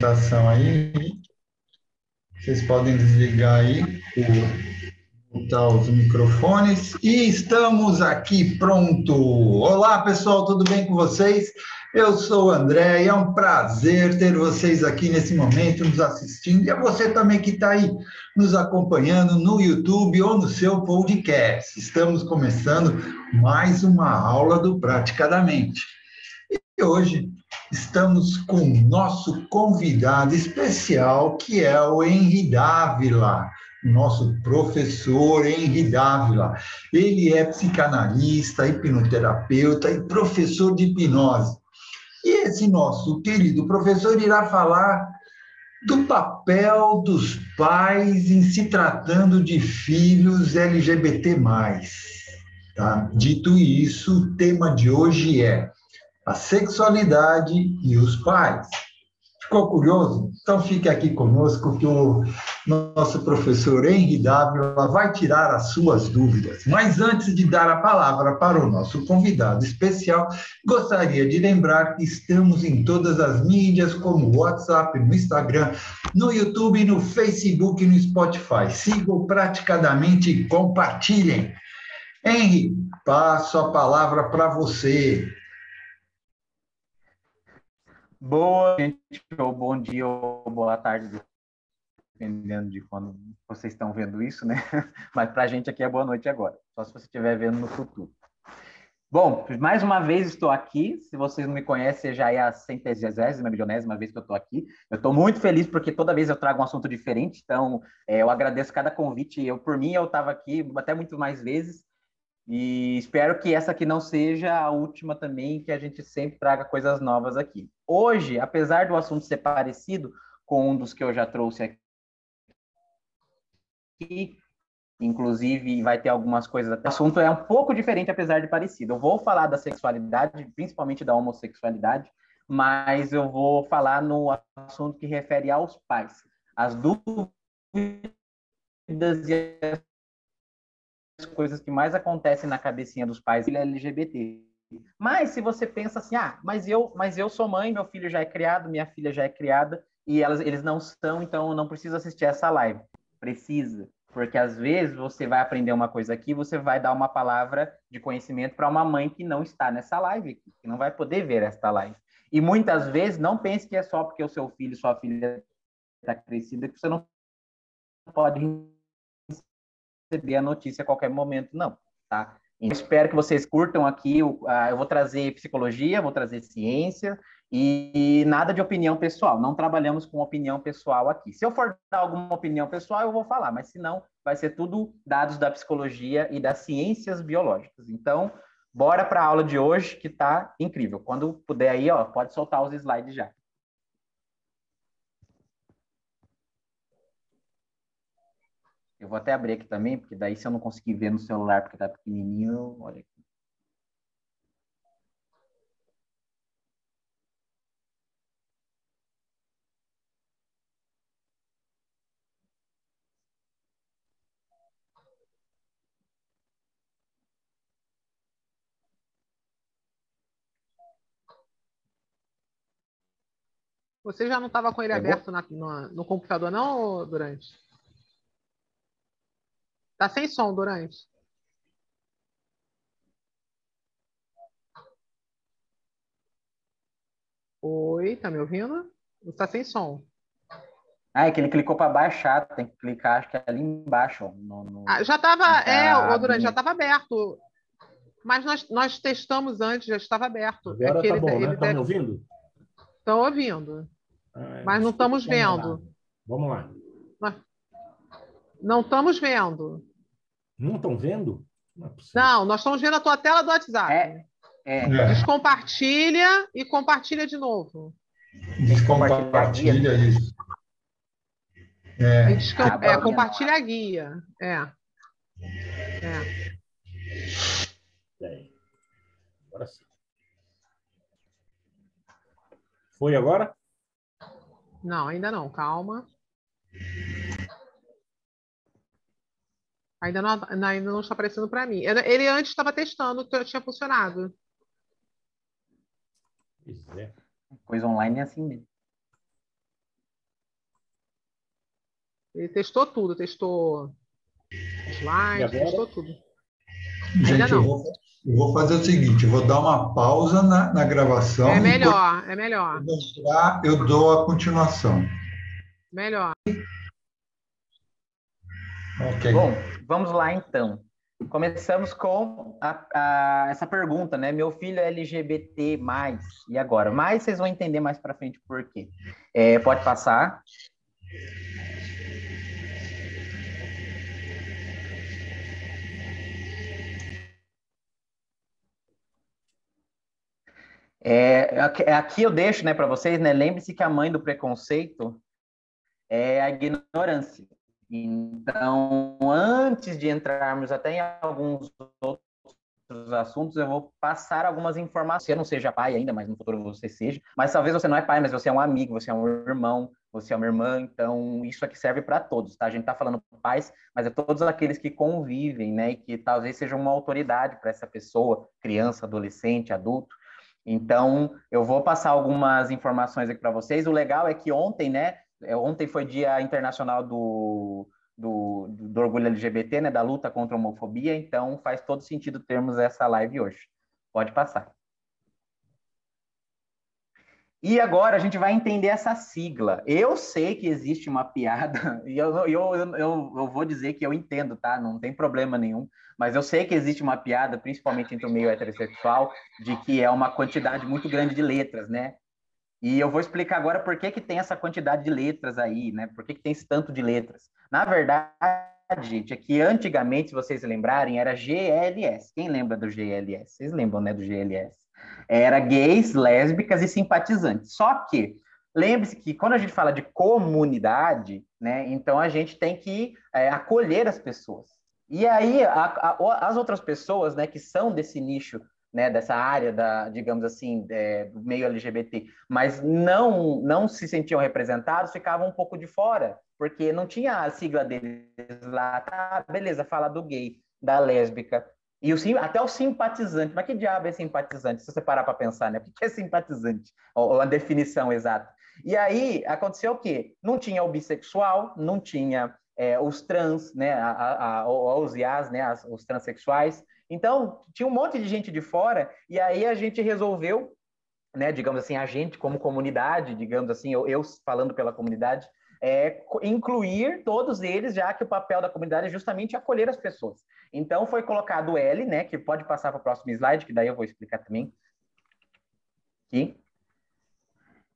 apresentação aí. Vocês podem desligar aí, botar os microfones. E estamos aqui pronto. Olá, pessoal, tudo bem com vocês? Eu sou o André e é um prazer ter vocês aqui nesse momento nos assistindo e a você também que está aí nos acompanhando no YouTube ou no seu podcast. Estamos começando mais uma aula do Praticadamente. E hoje estamos com o nosso convidado especial, que é o Henri Dávila, nosso professor Henri Dávila. Ele é psicanalista, hipnoterapeuta e professor de hipnose. E esse nosso querido professor irá falar do papel dos pais em se tratando de filhos LGBT+. Tá? Dito isso, o tema de hoje é a sexualidade e os pais. Ficou curioso? Então fique aqui conosco que o nosso professor Henri Dávila vai tirar as suas dúvidas. Mas antes de dar a palavra para o nosso convidado especial, gostaria de lembrar que estamos em todas as mídias, como WhatsApp, no Instagram, no YouTube, no Facebook e no Spotify. Sigam praticadamente e compartilhem. Henri, passo a palavra para você. Boa gente, ou bom dia, ou boa tarde, dependendo de quando vocês estão vendo isso, né? Mas para a gente aqui é boa noite agora, só se você estiver vendo no futuro. Bom, mais uma vez estou aqui. Se vocês não me conhecem, já é a centésima, milionésima vez que eu estou aqui. Eu estou muito feliz porque toda vez eu trago um assunto diferente, então é, eu agradeço cada convite. Eu, por mim, eu estava aqui até muito mais vezes. E espero que essa aqui não seja a última também, que a gente sempre traga coisas novas aqui. Hoje, apesar do assunto ser parecido com um dos que eu já trouxe aqui, inclusive vai ter algumas coisas. O assunto é um pouco diferente, apesar de parecido. Eu vou falar da sexualidade, principalmente da homossexualidade, mas eu vou falar no assunto que refere aos pais. As dúvidas e as coisas que mais acontecem na cabecinha dos pais ele é LGBT. Mas se você pensa assim, ah, mas eu, mas eu sou mãe, meu filho já é criado, minha filha já é criada e elas, eles não são, então não preciso assistir essa live. Precisa, porque às vezes você vai aprender uma coisa aqui, você vai dar uma palavra de conhecimento para uma mãe que não está nessa live, que não vai poder ver esta live. E muitas vezes não pense que é só porque o seu filho, sua filha está crescida que você não pode receber a notícia a qualquer momento, não, tá? Então, espero que vocês curtam aqui. Eu vou trazer psicologia, vou trazer ciência e nada de opinião pessoal. Não trabalhamos com opinião pessoal aqui. Se eu for dar alguma opinião pessoal, eu vou falar, mas se não, vai ser tudo dados da psicologia e das ciências biológicas. Então, bora para a aula de hoje, que está incrível. Quando puder aí, ó, pode soltar os slides já. Eu vou até abrir aqui também, porque daí se eu não conseguir ver no celular porque tá pequenininho, olha aqui. Você já não estava com ele é aberto na, no, no computador, não, Durante? Tá sem som, Durante. Oi, tá me ouvindo? Está sem som. Ah, é que ele clicou para baixar, tem que clicar, acho que é ali embaixo. No, no... Ah, já estava, é, o Durante, já estava aberto. Mas nós, nós testamos antes, já estava aberto. Agora é tá ele, bom, ele né? Estão deve... me ouvindo? Estão ouvindo. Ah, mas não estamos vendo. Vamos lá. Não estamos vendo. Não estão vendo? Não, é não, nós estamos vendo a tua tela do WhatsApp. É, é. Descompartilha e compartilha de novo. Descompartilha isso. É. Descom... Ah, é, compartilha a guia. É. É. Agora sim. Foi agora? Não, ainda não. Calma. Ainda não, ainda não está aparecendo para mim. Ele antes estava testando, tinha funcionado. Pois é. Coisa online é assim mesmo. Ele testou tudo, testou slide, testou tudo. Gente, eu vou, eu vou, fazer o seguinte, vou dar uma pausa na, na gravação. É melhor, é melhor. Mostrar, eu dou a continuação. Melhor. Okay. Bom, vamos lá então. Começamos com a, a, essa pergunta, né? Meu filho é LGBT+, e agora? Mas vocês vão entender mais para frente por quê. É, pode passar. É, é, aqui eu deixo né, para vocês, né? Lembre-se que a mãe do preconceito é a ignorância. Então, antes de entrarmos até em alguns outros assuntos, eu vou passar algumas informações. Você não seja pai ainda, mas no futuro você seja. Mas talvez você não é pai, mas você é um amigo, você é um irmão, você é uma irmã. Então, isso aqui serve para todos, tá? A gente está falando pais, mas é todos aqueles que convivem, né? E que talvez sejam uma autoridade para essa pessoa, criança, adolescente, adulto. Então, eu vou passar algumas informações aqui para vocês. O legal é que ontem, né? É, ontem foi Dia Internacional do, do, do, Orgulho LGBT, né? Da luta contra a homofobia. Então, faz todo sentido termos essa live hoje. Pode passar. E agora a gente vai entender essa sigla. Eu sei que existe uma piada, e eu, eu, eu, eu, vou dizer que eu entendo, tá? Não tem problema nenhum. Mas eu sei que existe uma piada, principalmente entre o meio heterossexual, de que é uma quantidade muito grande de letras, né? E eu vou explicar agora por que, que tem essa quantidade de letras aí, né? Por que, que tem esse tanto de letras. Na verdade, gente, é que antigamente, se vocês lembrarem, era GLS. Quem lembra do GLS? Vocês lembram, né, do GLS? Era gays, lésbicas e simpatizantes. Só que, lembre-se que quando a gente fala de comunidade, né, então a gente tem que é, acolher as pessoas. E aí, a, a, as outras pessoas, né, que são desse nicho, né, dessa área da, digamos assim, é, do meio LGBT, mas não não se sentiam representados, ficavam um pouco de fora, porque não tinha a sigla deles lá, tá, beleza, fala do gay, da lésbica, e o, até o simpatizante, mas que diabo é simpatizante? Se você parar para pensar, né? O que é simpatizante? Ou, a definição exata. E aí aconteceu o quê? Não tinha o bissexual, não tinha é, os trans, né? A, a, a, os IAs, né? As, os transexuais. Então, tinha um monte de gente de fora, e aí a gente resolveu, né? Digamos assim, a gente como comunidade, digamos assim, eu, eu falando pela comunidade, é, incluir todos eles, já que o papel da comunidade é justamente acolher as pessoas. Então, foi colocado o L, né, que pode passar para o próximo slide, que daí eu vou explicar também. Aqui.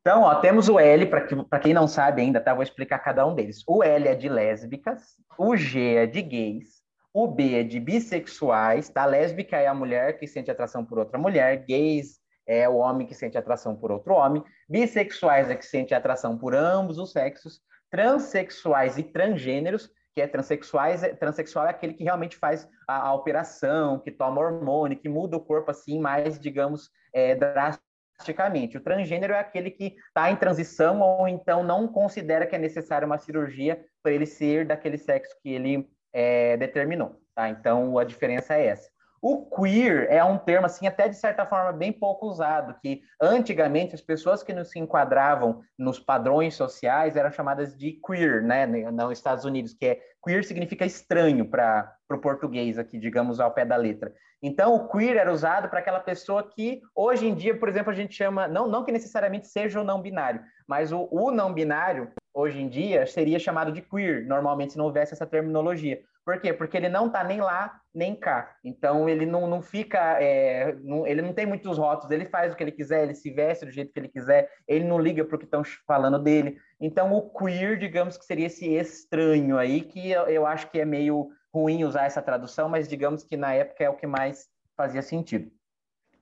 Então, ó, temos o L, para quem não sabe ainda, tá? Vou explicar cada um deles. O L é de lésbicas, o G é de gays, o B é de bissexuais, tá? Lésbica é a mulher que sente atração por outra mulher, gays é o homem que sente atração por outro homem, bissexuais é que sente atração por ambos os sexos, transexuais e transgêneros, que é transexuais, é, transexual é aquele que realmente faz a, a operação, que toma hormônio, que muda o corpo assim mais, digamos, é, drasticamente. O transgênero é aquele que está em transição ou então não considera que é necessária uma cirurgia para ele ser daquele sexo que ele é, determinou. Tá? Então, a diferença é essa. O queer é um termo, assim, até de certa forma bem pouco usado, que antigamente as pessoas que não se enquadravam nos padrões sociais eram chamadas de queer, né, nos Estados Unidos, que é queer significa estranho para o português aqui, digamos, ao pé da letra. Então, o queer era usado para aquela pessoa que, hoje em dia, por exemplo, a gente chama, não, não que necessariamente seja o não binário, mas o, o não binário, hoje em dia, seria chamado de queer, normalmente, se não houvesse essa terminologia. Por quê? Porque ele não está nem lá, nem cá. Então, ele não, não fica... É, não, ele não tem muitos rótulos, ele faz o que ele quiser, ele se veste do jeito que ele quiser, ele não liga para o que estão falando dele. Então, o queer, digamos que seria esse estranho aí, que eu, eu acho que é meio ruim usar essa tradução, mas digamos que na época é o que mais fazia sentido.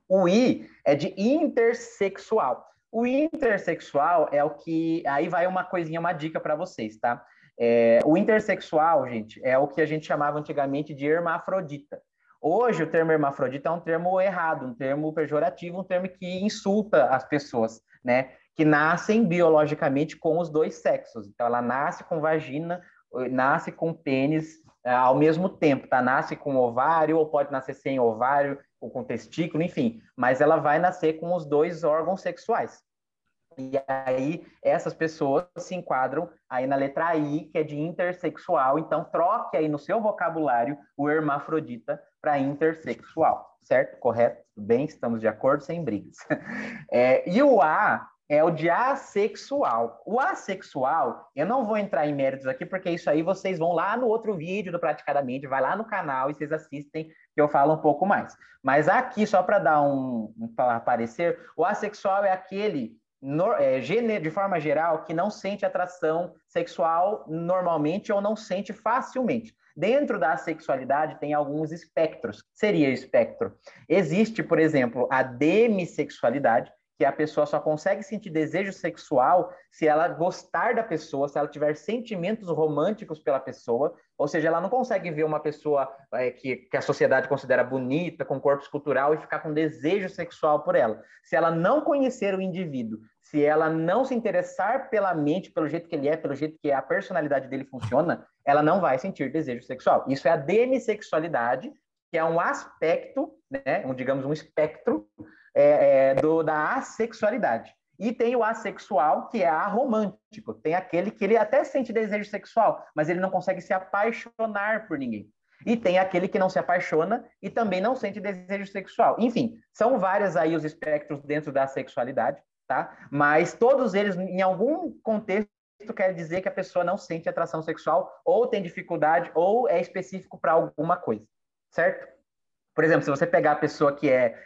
O I é de intersexual. O intersexual é o que. Aí vai uma coisinha, uma dica para vocês, tá? É, o intersexual, gente, é o que a gente chamava antigamente de hermafrodita. Hoje, o termo hermafrodita é um termo errado, um termo pejorativo, um termo que insulta as pessoas, né? Que nascem biologicamente com os dois sexos. Então, ela nasce com vagina, nasce com pênis é, ao mesmo tempo, tá? Nasce com ovário, ou pode nascer sem ovário, ou com testículo, enfim. Mas ela vai nascer com os dois órgãos sexuais. E aí, essas pessoas se enquadram aí na letra I, que é de intersexual. Então, troque aí no seu vocabulário o hermafrodita para intersexual, certo? Correto? Bem, estamos de acordo, sem brigas. É, e o A é o de assexual. O assexual, eu não vou entrar em méritos aqui, porque isso aí vocês vão lá no outro vídeo do Praticadamente, vai lá no canal e vocês assistem, que eu falo um pouco mais. Mas aqui, só para dar um, um parecer, o assexual é aquele no, é, de forma geral, que não sente atração sexual normalmente ou não sente facilmente. Dentro da sexualidade tem alguns espectros. Seria espectro. Existe, por exemplo, a demissexualidade, que a pessoa só consegue sentir desejo sexual se ela gostar da pessoa, se ela tiver sentimentos românticos pela pessoa, ou seja, ela não consegue ver uma pessoa é, que, que a sociedade considera bonita, com corpo escultural, e ficar com desejo sexual por ela. Se ela não conhecer o indivíduo, se ela não se interessar pela mente, pelo jeito que ele é, pelo jeito que a personalidade dele funciona, ela não vai sentir desejo sexual. Isso é a demissexualidade, que é um aspecto, né, um, digamos, um espectro é, é, do, da assexualidade. E tem o assexual, que é aromântico. Tem aquele que ele até sente desejo sexual, mas ele não consegue se apaixonar por ninguém. E tem aquele que não se apaixona e também não sente desejo sexual. Enfim, são vários aí os espectros dentro da sexualidade, tá? Mas todos eles, em algum contexto, quer dizer que a pessoa não sente atração sexual, ou tem dificuldade, ou é específico para alguma coisa, certo? Por exemplo, se você pegar a pessoa que é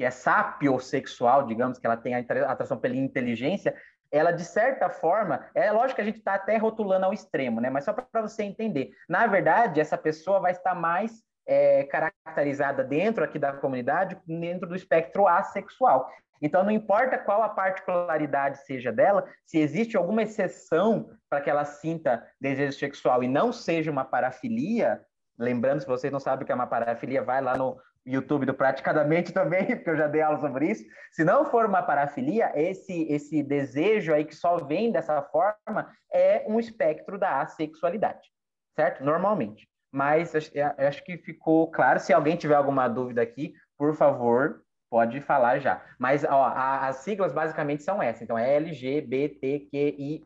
que é sapiosexual, digamos, que ela tem a atração pela inteligência, ela, de certa forma, é lógico que a gente está até rotulando ao extremo, né? Mas só para você entender. Na verdade, essa pessoa vai estar mais é, caracterizada dentro aqui da comunidade, dentro do espectro assexual. Então, não importa qual a particularidade seja dela, se existe alguma exceção para que ela sinta desejo sexual e não seja uma parafilia, lembrando, se vocês não sabem o que é uma parafilia, vai lá no, YouTube do Praticadamente também, porque eu já dei aula sobre isso. Se não for uma parafilia, esse, esse desejo aí que só vem dessa forma é um espectro da assexualidade, certo? Normalmente. Mas acho que ficou claro. Se alguém tiver alguma dúvida aqui, por favor, pode falar já. Mas ó, as siglas basicamente são essas. Então, é LGBTQIA+.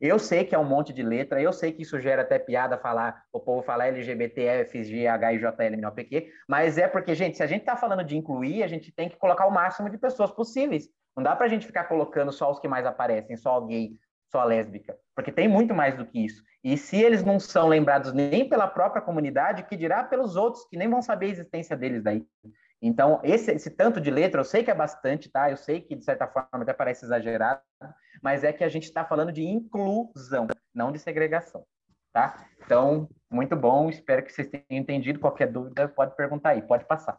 Eu sei que é um monte de letra, eu sei que isso gera até piada falar, o povo falar LGBT, FG, HIJL, mas é porque, gente, se a gente está falando de incluir, a gente tem que colocar o máximo de pessoas possíveis. Não dá para a gente ficar colocando só os que mais aparecem, só gay, só lésbica, porque tem muito mais do que isso. E se eles não são lembrados nem pela própria comunidade, que dirá pelos outros, que nem vão saber a existência deles daí. Então, esse, esse, tanto de letra, eu sei que é bastante, tá? Eu sei que, de certa forma, até parece exagerado, mas é que a gente está falando de inclusão, não de segregação, tá? Então, muito bom, espero que vocês tenham entendido. Qualquer dúvida, pode perguntar aí, pode passar.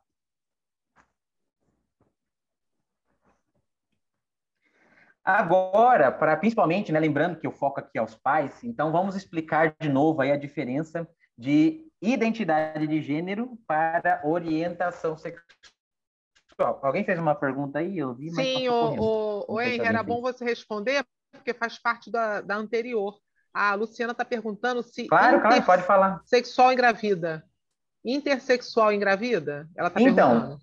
Agora, para principalmente, né, lembrando que o foco aqui é os pais, então vamos explicar de novo aí a diferença de identidade de gênero para orientação sexual. Alguém fez uma pergunta aí? Eu vi, Sim, o, o, era bom você responder, porque faz parte da, da anterior. A Luciana está perguntando se. Claro, claro, pode falar. Sexual engravida. Intersexual engravida? Ela está então, perguntando.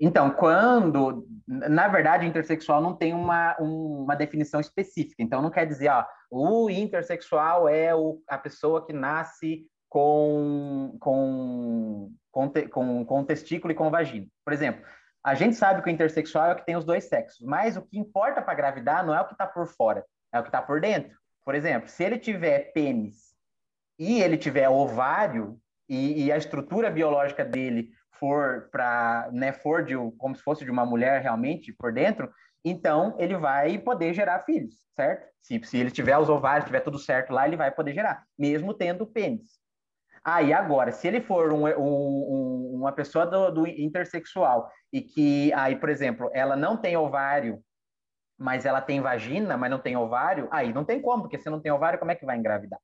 Então, quando. Na verdade, intersexual não tem uma, uma definição específica. Então, não quer dizer, ó, o intersexual é o, a pessoa que nasce com, com, com, com, com testículo e com vagina. Por exemplo, a gente sabe que o intersexual é o que tem os dois sexos, mas o que importa para gravidar não é o que está por fora, é o que está por dentro. Por exemplo, se ele tiver pênis e ele tiver ovário e, e a estrutura biológica dele for para, né, for de como se fosse de uma mulher realmente por dentro, então ele vai poder gerar filhos, certo? Se, se ele tiver os ovários, tiver tudo certo lá, ele vai poder gerar, mesmo tendo pênis. Aí, ah, agora, se ele for um, um, uma pessoa do, do, intersexual e que, aí, por exemplo, ela não tem ovário, mas ela tem vagina, mas não tem ovário, aí não tem como, porque se não tem ovário, como é que vai engravidar?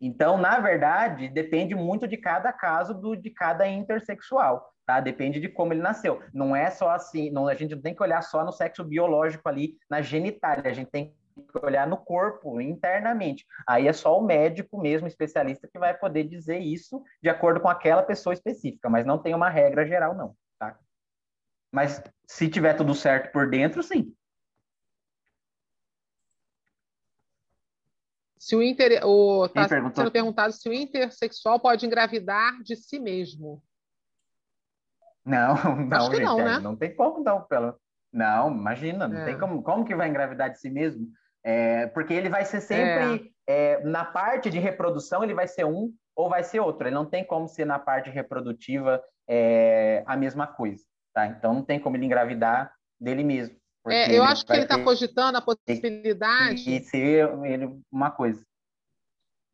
Então, na verdade, depende muito de cada caso do, de cada intersexual, tá? Depende de como ele nasceu. Não é só assim, não, a gente não tem que olhar só no sexo biológico ali, na genitália, a gente tem que olhar no corpo, internamente. Aí é só o médico mesmo, especialista, que vai poder dizer isso de acordo com aquela pessoa específica, mas não tem uma regra geral, não, tá? Mas se tiver tudo certo por dentro, sim. Se o inter... o... tá sendo perguntado se o intersexual pode engravidar de si mesmo. Não, não, Acho que gente, não, né? não tem como não, pelo. Não, imagina, não é. tem como, como que vai engravidar de si mesmo? É, porque ele vai ser sempre é. é. na parte de reprodução, ele vai ser um ou vai ser outro. Ele não tem como ser na parte reprodutiva é, a mesma coisa, tá? Então não tem como ele engravidar dele mesmo. É, eu acho que ele está cogitando a possibilidade. De ser ele uma coisa.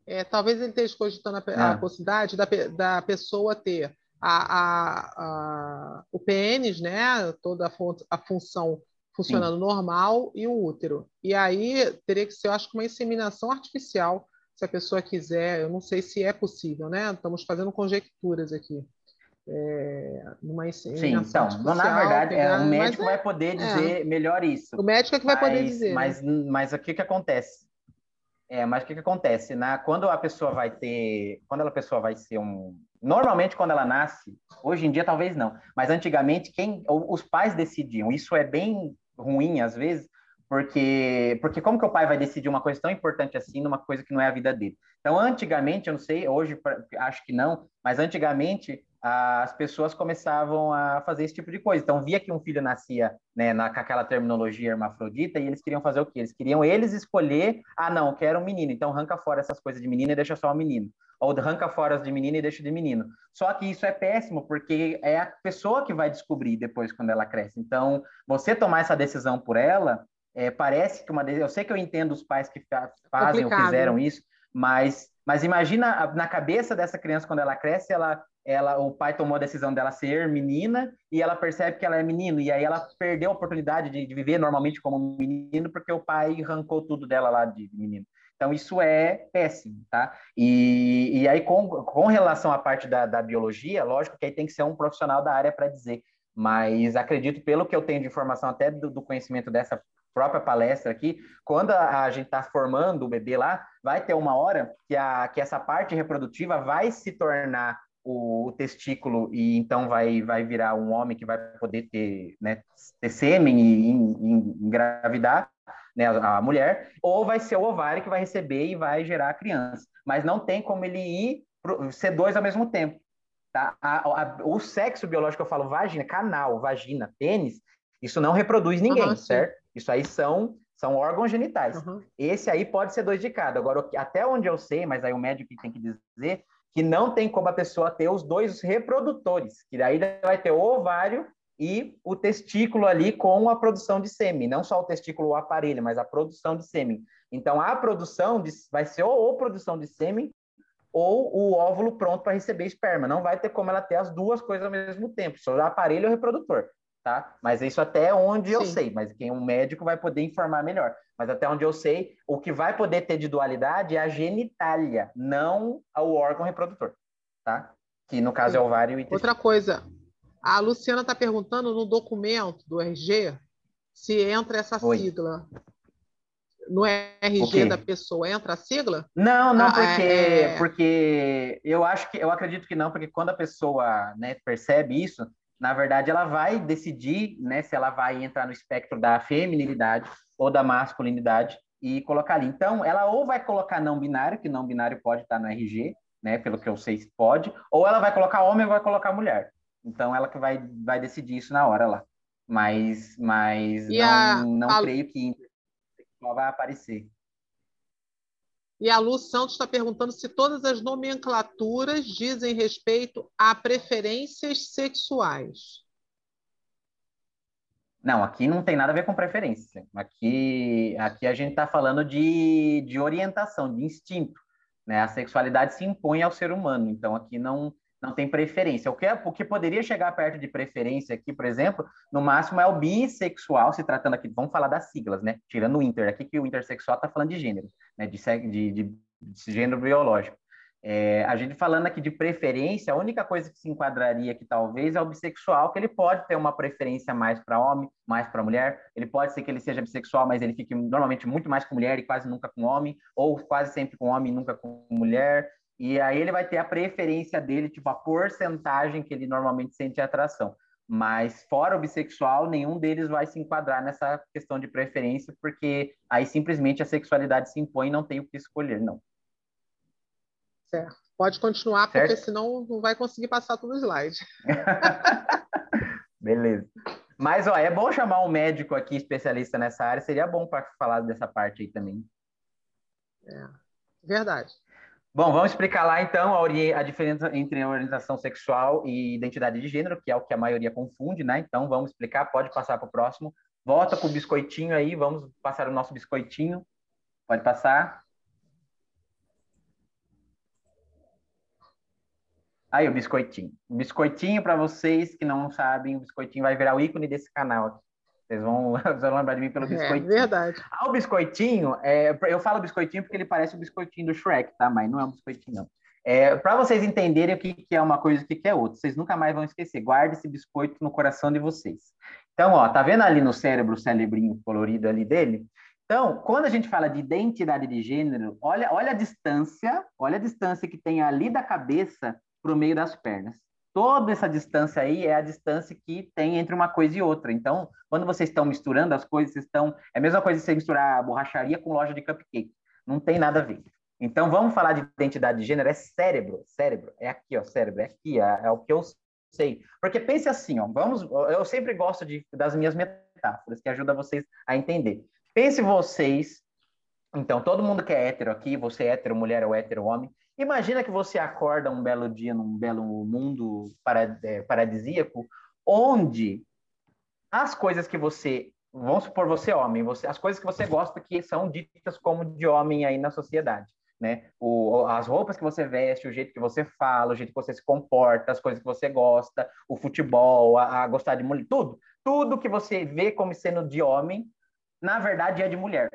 É, talvez ele esteja cogitando a, a ah. possibilidade da, da pessoa ter a, a, a, o pênis, né, toda a, fun a função funcionando Sim. normal e o útero. E aí teria que ser, eu acho que uma inseminação artificial, se a pessoa quiser. Eu não sei se é possível, né? Estamos fazendo conjecturas aqui. É, Sim, então, na verdade, é, o médico é, vai poder é. dizer é. melhor isso. O médico é que vai mas, poder dizer. Mas, né? mas o que, que acontece? É, mas o que, que acontece? Na, quando a pessoa vai ter. Quando a pessoa vai ser um. Normalmente, quando ela nasce, hoje em dia talvez não, mas antigamente quem os pais decidiam. Isso é bem ruim às vezes, porque porque como que o pai vai decidir uma coisa tão importante assim numa coisa que não é a vida dele? Então, antigamente, eu não sei, hoje acho que não, mas antigamente as pessoas começavam a fazer esse tipo de coisa. Então, via que um filho nascia né, na, com aquela terminologia hermafrodita e eles queriam fazer o quê? Eles queriam eles escolher, ah, não, quero um menino, então arranca fora essas coisas de menino e deixa só o menino. Ou arranca fora as de menino e deixa de menino. Só que isso é péssimo, porque é a pessoa que vai descobrir depois quando ela cresce. Então, você tomar essa decisão por ela, é, parece que uma... Eu sei que eu entendo os pais que fazem Complicado. ou fizeram isso, mas mas imagina na cabeça dessa criança quando ela cresce, ela ela, o pai tomou a decisão dela ser menina e ela percebe que ela é menino e aí ela perdeu a oportunidade de, de viver normalmente como menino porque o pai arrancou tudo dela lá de menino. Então isso é péssimo, tá? E, e aí com, com relação à parte da, da biologia, lógico que aí tem que ser um profissional da área para dizer, mas acredito pelo que eu tenho de informação até do, do conhecimento dessa própria palestra aqui, quando a, a gente está formando o bebê lá, vai ter uma hora que, a, que essa parte reprodutiva vai se tornar o, o, testículo e então vai, vai virar um homem que vai poder ter, né, ter sêmen e, engravidar né, a, a, mulher, ou vai ser o ovário que vai receber e vai gerar a criança. Mas não tem como ele ir pro, ser dois ao mesmo tempo. Tá? A, o sexo biológico, eu falo vagina, canal, vagina, pênis, isso não reproduz ninguém, uhum, certo? Isso aí são são órgãos genitais. Uhum. Esse aí pode ser dois de cada. Agora, até onde eu sei, mas aí o médico tem que dizer, que não tem como a pessoa ter os dois reprodutores, que daí vai ter o ovário e o testículo ali com a produção de sêmen, não só o testículo o aparelho, mas a produção de sêmen. Então a produção de, vai ser ou, ou produção de sêmen ou o óvulo pronto para receber esperma. Não vai ter como ela ter as duas coisas ao mesmo tempo, só o aparelho e o reprodutor tá? Mas isso até onde Sim. eu sei, mas quem um médico vai poder informar melhor. Mas até onde eu sei, o que vai poder ter de dualidade é a genitália, não o órgão reprodutor, tá? Que no caso é o ovário e Outra coisa, a Luciana está perguntando no documento do RG se entra essa Oi. sigla. No RG da pessoa entra a sigla? Não, não, ah, porque, é... porque eu acho que eu acredito que não, porque quando a pessoa né, percebe isso, na verdade, ela vai decidir né, se ela vai entrar no espectro da feminilidade ou da masculinidade e colocar ali. Então, ela ou vai colocar não binário, que não binário pode estar no RG, né, pelo que eu sei pode, ou ela vai colocar homem ou vai colocar mulher. Então, ela que vai, vai decidir isso na hora lá. Mas, mas não, a, não a... creio que vai aparecer. E a Lu Santos está perguntando se todas as nomenclaturas dizem respeito a preferências sexuais. Não, aqui não tem nada a ver com preferência. Aqui, aqui a gente está falando de, de orientação, de instinto. Né? A sexualidade se impõe ao ser humano. Então, aqui não, não tem preferência. O que, é, o que poderia chegar perto de preferência aqui, por exemplo, no máximo é o bissexual, se tratando aqui, vamos falar das siglas, né? Tirando o inter, aqui que o intersexual está falando de gênero, né? De, de, de, de gênero biológico. É, a gente falando aqui de preferência, a única coisa que se enquadraria aqui talvez é o bissexual, que ele pode ter uma preferência mais para homem, mais para mulher. Ele pode ser que ele seja bissexual, mas ele fique normalmente muito mais com mulher e quase nunca com homem, ou quase sempre com homem e nunca com mulher. E aí ele vai ter a preferência dele, tipo a porcentagem que ele normalmente sente atração. Mas fora o bissexual, nenhum deles vai se enquadrar nessa questão de preferência, porque aí simplesmente a sexualidade se impõe e não tem o que escolher, não. Certo. Pode continuar, certo? porque senão não vai conseguir passar todo o slide. Beleza. Mas, ó, é bom chamar um médico aqui especialista nessa área, seria bom para falar dessa parte aí também. É, verdade. Bom, vamos explicar lá então a, a, diferença entre orientação sexual e identidade de gênero, que é o que a maioria confunde, né? Então vamos explicar, pode passar para o próximo. Volta com o biscoitinho aí, vamos passar o nosso biscoitinho. Pode passar. Aí o biscoitinho. O biscoitinho, para vocês que não sabem, o biscoitinho vai virar o ícone desse canal aqui. Vocês vão, vocês vão lembrar de mim pelo é, biscoitinho. É verdade. Ah, o biscoitinho, é, eu falo biscoitinho porque ele parece o biscoitinho do Shrek, tá? Mas não é um biscoitinho, não. É, para vocês entenderem o que, que, é uma coisa e o que, que é outra, vocês nunca mais vão esquecer. Guarde esse biscoito no coração de vocês. Então, ó, tá vendo ali no cérebro o cerebrinho colorido ali dele? Então, quando a gente fala de identidade de gênero, olha, olha a distância, olha a distância que tem ali da cabeça para o meio das pernas toda essa distância aí é a distância que tem entre uma coisa e outra. Então, quando vocês estão misturando as coisas, estão. É a mesma coisa que você misturar borracharia com loja de cupcake. Não tem nada a ver. Então, vamos falar de identidade de gênero, é cérebro. Cérebro, é aqui, ó, cérebro, é aqui, é, é o que eu sei. Porque pense assim, ó, vamos. Eu sempre gosto de, das minhas metáforas, que ajudam vocês a entender. Pense vocês. Então, todo mundo que é hétero aqui, você é hétero, mulher ou hétero, homem, Imagina que você acorda um belo dia num belo mundo é, paradisíaco, onde as coisas que você, vamos supor você é homem, você, as coisas que você gosta que são ditas como de homem aí na sociedade, né? O, as roupas que você veste, o jeito que você fala, o jeito que você se comporta, as coisas que você gosta, o futebol, a, a gostar de mulher, tudo, tudo que você vê como sendo de homem, na verdade é de mulher.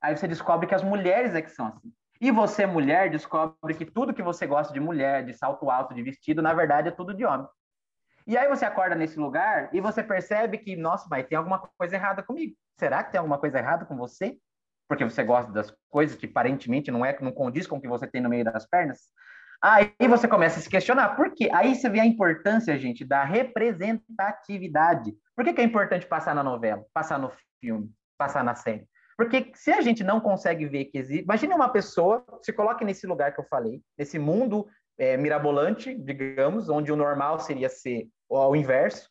Aí você descobre que as mulheres é que são assim. E você, mulher, descobre que tudo que você gosta de mulher, de salto alto, de vestido, na verdade é tudo de homem. E aí você acorda nesse lugar e você percebe que, nossa, mas tem alguma coisa errada comigo. Será que tem alguma coisa errada com você? Porque você gosta das coisas que aparentemente não é, não condiz com o que você tem no meio das pernas? Aí você começa a se questionar, por quê? Aí você vê a importância, gente, da representatividade. Por que, que é importante passar na novela, passar no filme, passar na série? Porque se a gente não consegue ver que existe. Imagine uma pessoa, se coloque nesse lugar que eu falei, nesse mundo é, mirabolante, digamos, onde o normal seria ser o inverso.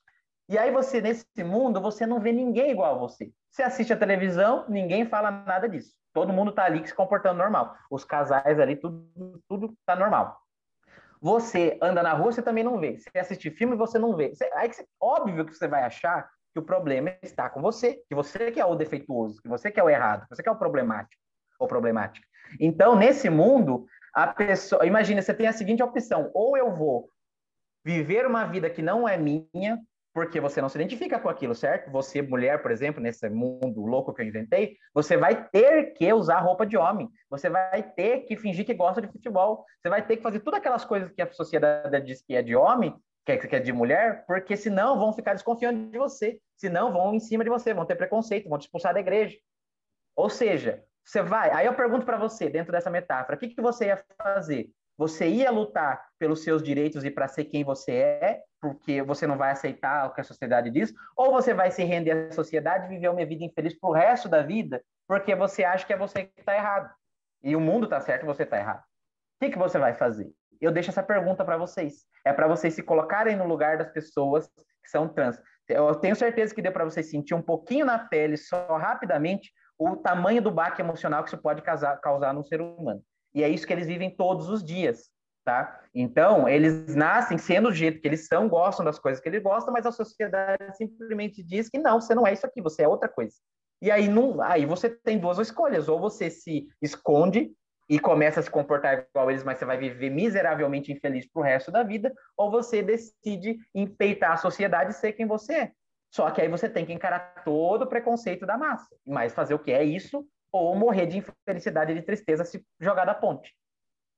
E aí você, nesse mundo, você não vê ninguém igual a você. Você assiste a televisão, ninguém fala nada disso. Todo mundo está ali se comportando normal. Os casais ali, tudo, tudo tá normal. Você anda na rua, você também não vê. Você assiste filme, você não vê. Você, aí, óbvio que você vai achar que o problema está com você, que você que é o defeituoso, que você que é o errado, que você que é o problemático ou problemática. Então, nesse mundo, a pessoa, imagina, você tem a seguinte opção: ou eu vou viver uma vida que não é minha, porque você não se identifica com aquilo, certo? Você, mulher, por exemplo, nesse mundo louco que eu inventei, você vai ter que usar roupa de homem, você vai ter que fingir que gosta de futebol, você vai ter que fazer todas aquelas coisas que a sociedade diz que é de homem, que é, de mulher, porque senão vão ficar desconfiando de você, senão vão em cima de você, vão ter preconceito, vão te expulsar da igreja. Ou seja, você vai. Aí eu pergunto para você, dentro dessa metáfora, o que, que você ia fazer? Você ia lutar pelos seus direitos e para ser quem você é, porque você não vai aceitar o que a sociedade diz, ou você vai se render à sociedade e viver uma vida infeliz pro resto da vida, porque você acha que é você que está errado. E o mundo está certo você está errado. O que, que você vai fazer? Eu deixo essa pergunta para vocês. É para vocês se colocarem no lugar das pessoas que são trans. Eu tenho certeza que deu para vocês sentir um pouquinho na pele, só rapidamente, o tamanho do baque emocional que isso pode causar, causar no ser humano. E é isso que eles vivem todos os dias, tá? Então, eles nascem sendo o jeito que eles são, gostam das coisas que eles gostam, mas a sociedade simplesmente diz que não, você não é isso aqui, você é outra coisa. E aí, não, aí você tem duas escolhas, ou você se esconde e começa a se comportar igual eles, mas você vai viver miseravelmente infeliz pro resto da vida, ou você decide empeitar a sociedade e ser quem você é. Só que aí você tem que encarar todo o preconceito da massa. Mas fazer o que é isso, ou morrer de infelicidade e de tristeza se jogar da ponte.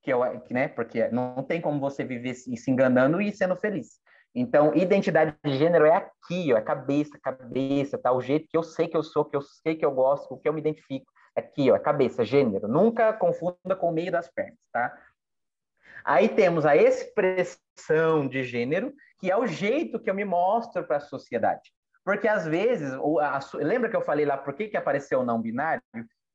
Que eu, né? Porque não tem como você viver se enganando e sendo feliz. Então, identidade de gênero é aqui, ó, é cabeça, cabeça, tá? O jeito que eu sei que eu sou, que eu sei que eu gosto, o que eu me identifico. Aqui, ó, cabeça, gênero. Nunca confunda com o meio das pernas, tá? Aí temos a expressão de gênero, que é o jeito que eu me mostro para a sociedade. Porque às vezes, ou a, lembra que eu falei lá por que, que apareceu o não binário?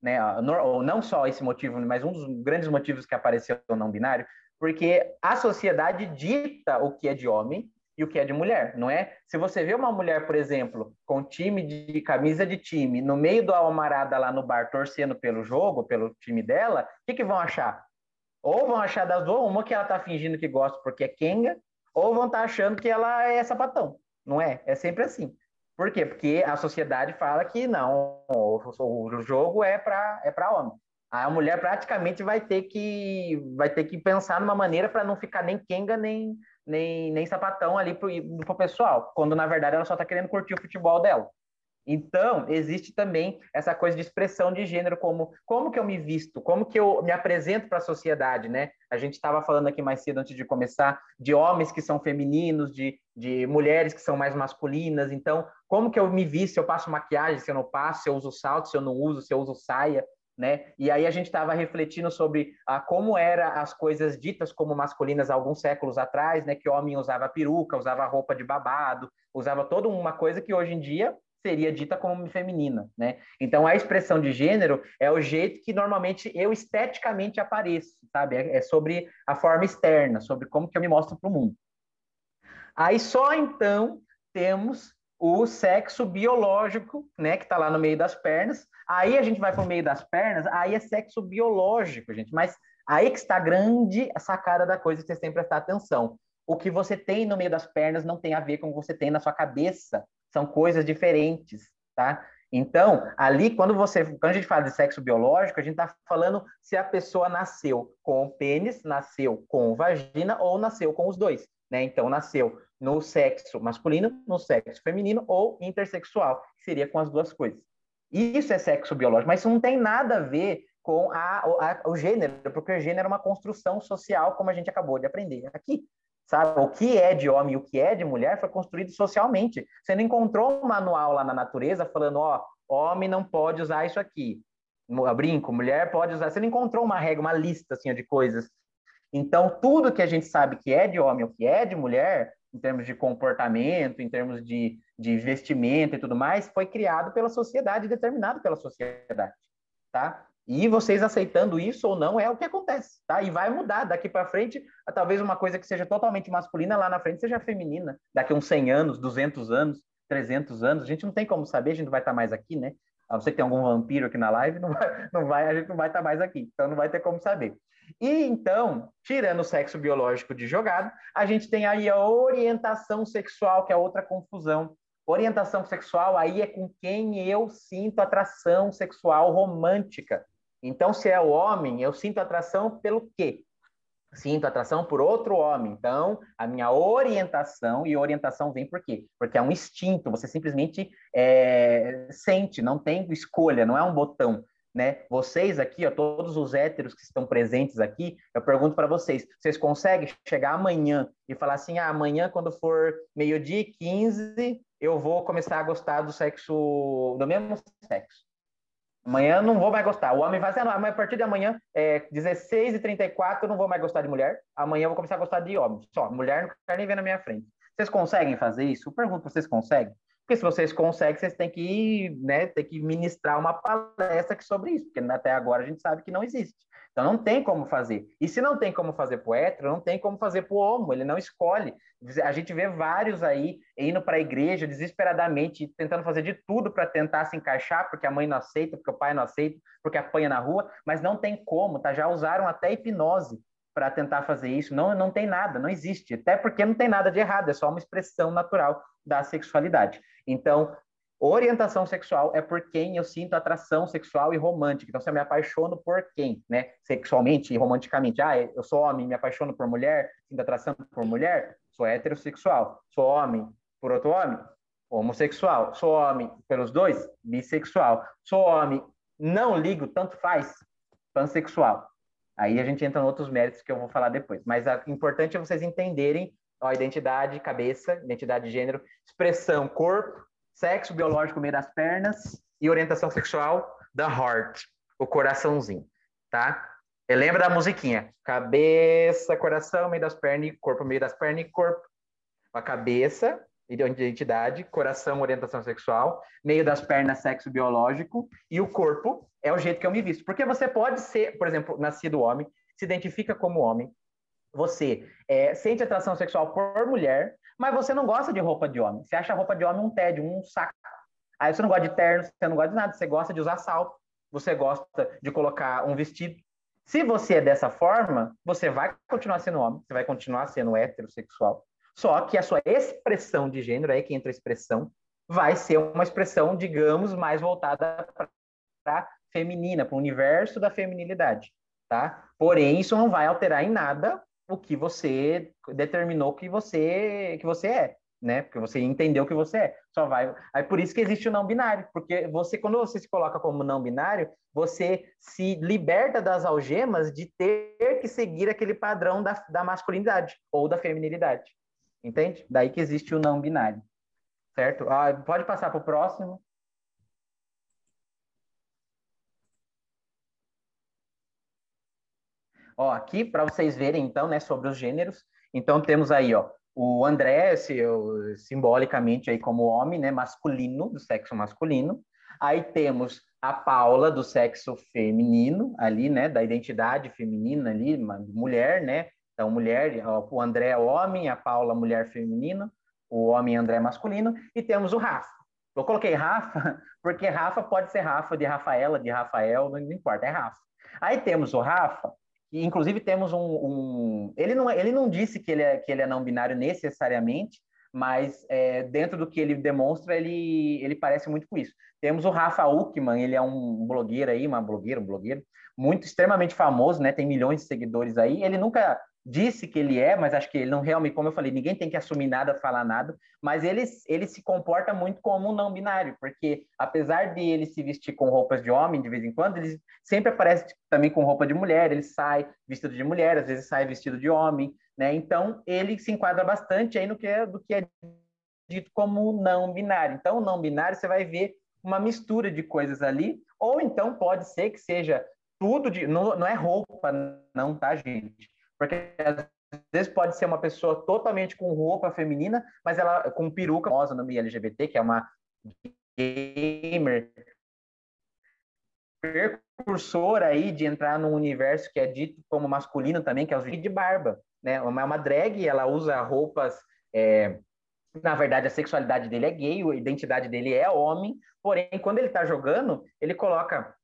Né? Ou não só esse motivo, mas um dos grandes motivos que apareceu o não binário, porque a sociedade dita o que é de homem e o que é de mulher, não é? Se você vê uma mulher, por exemplo, com time de camisa de time, no meio do almarada lá no bar torcendo pelo jogo, pelo time dela, o que, que vão achar? Ou vão achar das duas, uma que ela tá fingindo que gosta porque é Kenga, ou vão estar tá achando que ela é sapatão, não é? É sempre assim. Por quê? Porque a sociedade fala que não, o, jogo é para é para homem. A mulher praticamente vai ter que vai ter que pensar numa maneira para não ficar nem Kenga nem nem, nem sapatão ali pro, pro pessoal, quando na verdade ela só está querendo curtir o futebol dela. Então, existe também essa coisa de expressão de gênero, como como que eu me visto, como que eu me apresento para a sociedade, né? A gente estava falando aqui mais cedo, antes de começar, de homens que são femininos, de, de mulheres que são mais masculinas. Então, como que eu me visto, se eu passo maquiagem, se eu não passo, se eu uso salto, se eu não uso, se eu uso saia, né? E aí a gente estava refletindo sobre ah, como eram as coisas ditas como masculinas alguns séculos atrás, né? Que homem usava peruca, usava roupa de babado, usava toda uma coisa que hoje em dia seria dita como feminina, né? Então a expressão de gênero é o jeito que normalmente eu esteticamente apareço, sabe? É, é sobre a forma externa, sobre como que eu me mostro para o mundo. Aí só então temos o sexo biológico, né, que está lá no meio das pernas. Aí a gente vai para o meio das pernas, aí é sexo biológico, gente. Mas aí que está a grande sacada da coisa que vocês têm que prestar atenção. O que você tem no meio das pernas não tem a ver com o que você tem na sua cabeça. São coisas diferentes, tá? Então, ali, quando você, quando a gente fala de sexo biológico, a gente está falando se a pessoa nasceu com pênis, nasceu com vagina ou nasceu com os dois, né? Então, nasceu no sexo masculino, no sexo feminino ou intersexual, que seria com as duas coisas. Isso é sexo biológico, mas isso não tem nada a ver com a, a, o gênero, porque o gênero é uma construção social, como a gente acabou de aprender aqui. Sabe? O que é de homem e o que é de mulher foi construído socialmente. Você não encontrou um manual lá na natureza falando, ó, homem não pode usar isso aqui. Brinco, mulher pode usar. Você não encontrou uma regra, uma lista assim, de coisas. Então, tudo que a gente sabe que é de homem ou que é de mulher em termos de comportamento, em termos de, de investimento e tudo mais, foi criado pela sociedade, determinado pela sociedade, tá? E vocês aceitando isso ou não é o que acontece, tá? E vai mudar daqui para frente, talvez uma coisa que seja totalmente masculina lá na frente seja feminina, daqui uns 100 anos, 200 anos, 300 anos, a gente não tem como saber, a gente não vai estar mais aqui, né? A não ser que tenha algum vampiro aqui na live, não vai, não vai, a gente não vai estar mais aqui, então não vai ter como saber. E então, tirando o sexo biológico de jogado, a gente tem aí a orientação sexual, que é outra confusão. Orientação sexual aí é com quem eu sinto atração sexual romântica. Então, se é o homem, eu sinto atração pelo quê? Sinto atração por outro homem. Então, a minha orientação, e orientação vem por quê? Porque é um instinto, você simplesmente é, sente, não tem escolha, não é um botão né? Vocês aqui, ó, todos os héteros que estão presentes aqui, eu pergunto para vocês, vocês conseguem chegar amanhã e falar assim, ah, amanhã quando for meio-dia e 15, eu vou começar a gostar do sexo, do mesmo sexo. Amanhã não vou mais gostar. O homem vai dizer, ah, a partir de amanhã, é, 16 e 34, eu não vou mais gostar de mulher. Amanhã eu vou começar a gostar de homem. Só, mulher não quero nem ver na minha frente. Vocês conseguem fazer isso? Eu pergunto, vocês conseguem? Porque se vocês conseguem, vocês têm que, né, ter que ministrar uma palestra sobre isso, porque até agora a gente sabe que não existe. Então não tem como fazer. E se não tem como fazer para o hétero, não tem como fazer para o homo, ele não escolhe. A gente vê vários aí indo para a igreja desesperadamente, tentando fazer de tudo para tentar se encaixar, porque a mãe não aceita, porque o pai não aceita, porque apanha na rua, mas não tem como, tá? Já usaram até hipnose para tentar fazer isso. Não, não tem nada, não existe. Até porque não tem nada de errado, é só uma expressão natural da sexualidade. Então, orientação sexual é por quem eu sinto atração sexual e romântica. Então, se eu me apaixono por quem, né? Sexualmente e romanticamente. Ah, eu sou homem, me apaixono por mulher, sinto atração por mulher, sou heterossexual. Sou homem por outro homem, homossexual. Sou homem pelos dois, bissexual. Sou homem, não ligo, tanto faz, pansexual. Aí a gente entra em outros méritos que eu vou falar depois. Mas o importante é vocês entenderem ó, identidade, cabeça, identidade de gênero, expressão, corpo, sexo biológico meio das pernas e orientação sexual, the heart, o coraçãozinho, tá? Lembra da musiquinha? Cabeça, coração, meio das pernas, corpo, meio das pernas e corpo. A cabeça, identidade, coração, orientação sexual, meio das pernas, sexo biológico, e o corpo é o jeito que eu me visto. Porque você pode ser, por exemplo, nascido homem, se identifica como homem, você é, sente atração sexual por mulher, mas você não gosta de roupa de homem. Você acha a roupa de homem um tédio, um saco. Aí você não gosta de terno, você não gosta de nada, você gosta de usar salto, você gosta de colocar um vestido. Se você é dessa forma, você vai continuar sendo homem, você vai continuar sendo heterossexual. Só que a sua expressão de gênero, aí que entra a expressão, vai ser uma expressão, digamos, mais voltada para feminina, para o universo da feminilidade, tá? Porém, isso não vai alterar em nada o que você determinou que você que você é, né? Porque você entendeu que você é. Só vai. Aí por isso que existe o não binário, porque você quando você se coloca como não binário, você se liberta das algemas de ter que seguir aquele padrão da, da masculinidade ou da feminilidade. Entende? Daí que existe o não binário. Certo? Ah, pode passar para o próximo. Ó, aqui para vocês verem então, né, sobre os gêneros. Então temos aí, ó, o André, simbolicamente aí como homem, né, masculino, do sexo masculino. Aí temos a Paula do sexo feminino ali, né, da identidade feminina ali, mulher, né? Então, mulher, o André é homem, a Paula mulher feminina, o homem André masculino, e temos o Rafa. Eu coloquei Rafa porque Rafa pode ser Rafa de Rafaela, de Rafael, não importa, é Rafa. Aí temos o Rafa, inclusive temos um, um, ele não ele não disse que ele é que ele é não binário necessariamente, mas é, dentro do que ele demonstra, ele, ele parece muito com isso. Temos o Rafa Uckman, ele é um blogueiro aí, uma blogueira, um blogueiro, muito extremamente famoso, né? Tem milhões de seguidores aí. Ele nunca disse que ele é, mas acho que ele não realmente, como eu falei, ninguém tem que assumir nada, falar nada, mas ele, ele se comporta muito como um não binário, porque apesar de ele se vestir com roupas de homem de vez em quando, ele sempre aparece também com roupa de mulher, ele sai vestido de mulher, às vezes sai vestido de homem, né? Então ele se enquadra bastante aí no que é, do que é dito como não binário. Então, não binário você vai ver uma mistura de coisas ali, ou então pode ser que seja tudo de. Não, não é roupa, não, tá, gente? Porque às vezes pode ser uma pessoa totalmente com roupa feminina, mas ela com peruca, famosa no meio LGBT, que é uma gamer precursora aí de entrar num universo que é dito como masculino também, que é o de barba, né? É uma drag, ela usa roupas é, na verdade, a sexualidade dele é gay, a identidade dele é homem, porém, quando ele tá jogando, ele coloca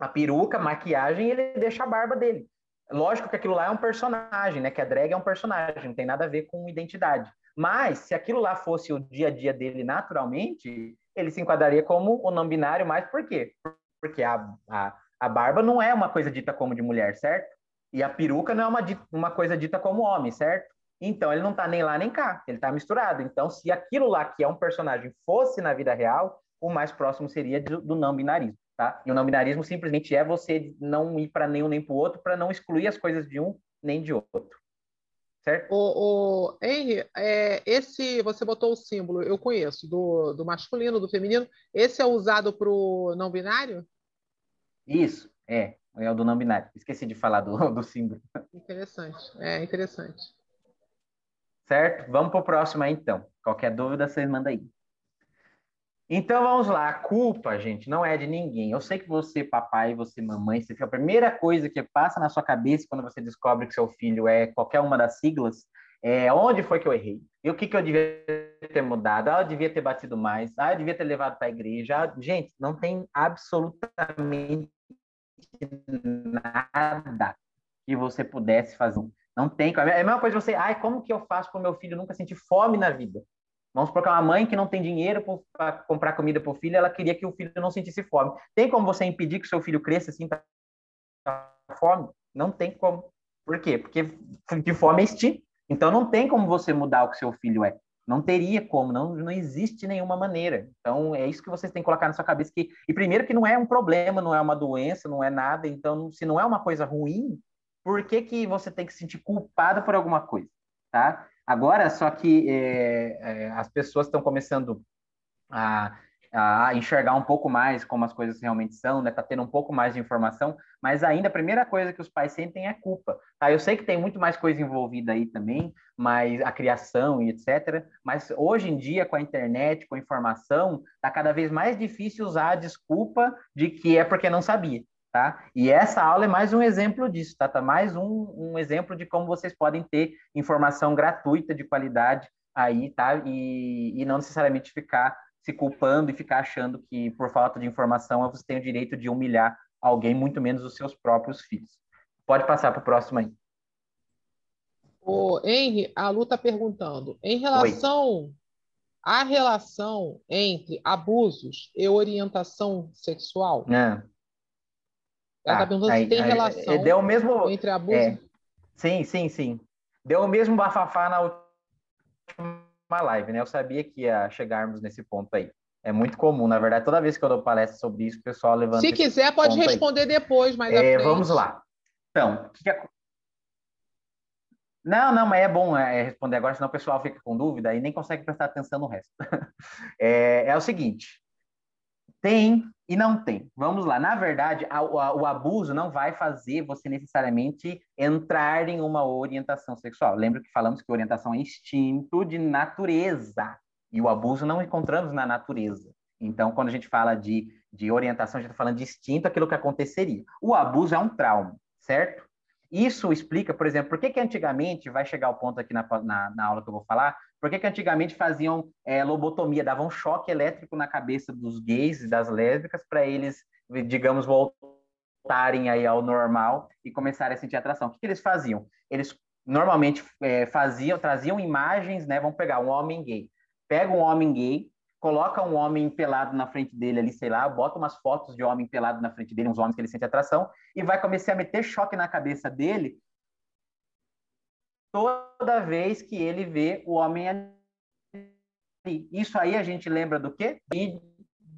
a peruca, maquiagem e ele deixa a barba dele. Lógico que aquilo lá é um personagem, né? Que a drag é um personagem, não tem nada a ver com identidade. Mas, se aquilo lá fosse o dia a dia dele naturalmente, ele se enquadraria como o não binário, mas por quê? Porque a, a, a barba não é uma coisa dita como de mulher, certo? E a peruca não é uma, uma coisa dita como homem, certo? Então, ele não tá nem lá nem cá, ele tá misturado. Então, se aquilo lá que é um personagem fosse na vida real, o mais próximo seria do, do não binarismo. Tá? E o não binarismo simplesmente é você não ir para nenhum nem para o outro, para não excluir as coisas de um nem de outro. Certo? O, o Henry, é, esse você botou o símbolo, eu conheço, do, do masculino, do feminino. Esse é usado para o não binário? Isso, é. É o do não binário. Esqueci de falar do, do símbolo. Interessante, é interessante. Certo? Vamos para o próximo aí, então. Qualquer dúvida, vocês mandam aí. Então vamos lá, a culpa, gente, não é de ninguém. Eu sei que você, papai, você, mamãe, você a primeira coisa que passa na sua cabeça quando você descobre que seu filho é qualquer uma das siglas é onde foi que eu errei? E o que, que eu devia ter mudado? Ah, eu devia ter batido mais. Ah, eu devia ter levado para a igreja. Ah, gente, não tem absolutamente nada que você pudesse fazer. Não tem. É a mesma coisa você, ai, como que eu faço para o meu filho nunca sentir fome na vida? Vamos supor que é uma mãe que não tem dinheiro para comprar comida para o filho, ela queria que o filho não sentisse fome. Tem como você impedir que seu filho cresça assim para fome? Não tem como. Por quê? Porque de fome é instinto. Então não tem como você mudar o que seu filho é. Não teria como, não, não existe nenhuma maneira. Então é isso que vocês têm que colocar na sua cabeça que e primeiro que não é um problema, não é uma doença, não é nada. Então se não é uma coisa ruim, por que que você tem que se sentir culpado por alguma coisa, tá? Agora, só que é, é, as pessoas estão começando a a enxergar um pouco mais como as coisas realmente são, né? Tá tendo um pouco mais de informação, mas ainda a primeira coisa que os pais sentem é culpa. Tá? Eu sei que tem muito mais coisa envolvida aí também, mas a criação e etc. Mas hoje em dia, com a internet, com a informação, tá cada vez mais difícil usar a desculpa de que é porque não sabia. Tá? E essa aula é mais um exemplo disso, tá? tá mais um, um exemplo de como vocês podem ter informação gratuita de qualidade aí, tá? E, e não necessariamente ficar se culpando e ficar achando que por falta de informação você tem o direito de humilhar alguém, muito menos os seus próprios filhos. Pode passar para o próximo aí. O Henry, a Lu está perguntando, em relação à relação entre abusos e orientação sexual, é. Ela está ah, perguntando aí, se tem aí, relação deu o mesmo, entre abuso. É, sim, sim, sim. Deu o mesmo bafafá na última live, né? Eu sabia que ia chegarmos nesse ponto aí. É muito comum, na verdade, toda vez que eu dou palestra sobre isso, o pessoal levanta. Se quiser, pode responder aí. depois, mas é, vamos lá. Então, que que é... Não, não, mas é bom é, responder agora, senão o pessoal fica com dúvida e nem consegue prestar atenção no resto. é, é o seguinte: tem e não tem. Vamos lá. Na verdade, a, a, o abuso não vai fazer você necessariamente entrar em uma orientação sexual. Lembra que falamos que orientação é instinto de natureza. E o abuso não encontramos na natureza. Então, quando a gente fala de, de orientação, a gente está falando de instinto, aquilo que aconteceria. O abuso é um trauma, certo? Isso explica, por exemplo, por que, que antigamente, vai chegar o ponto aqui na, na, na aula que eu vou falar, por que, que antigamente faziam é, lobotomia, davam choque elétrico na cabeça dos gays e das lésbicas para eles, digamos, voltarem aí ao normal e começarem a sentir atração. O que, que eles faziam? Eles normalmente é, faziam, traziam imagens, né? Vamos pegar um homem gay. Pega um homem gay, coloca um homem pelado na frente dele ali, sei lá, bota umas fotos de homem pelado na frente dele, uns homens que ele sente atração, e vai começar a meter choque na cabeça dele toda vez que ele vê o homem ali. Isso aí a gente lembra do quê? E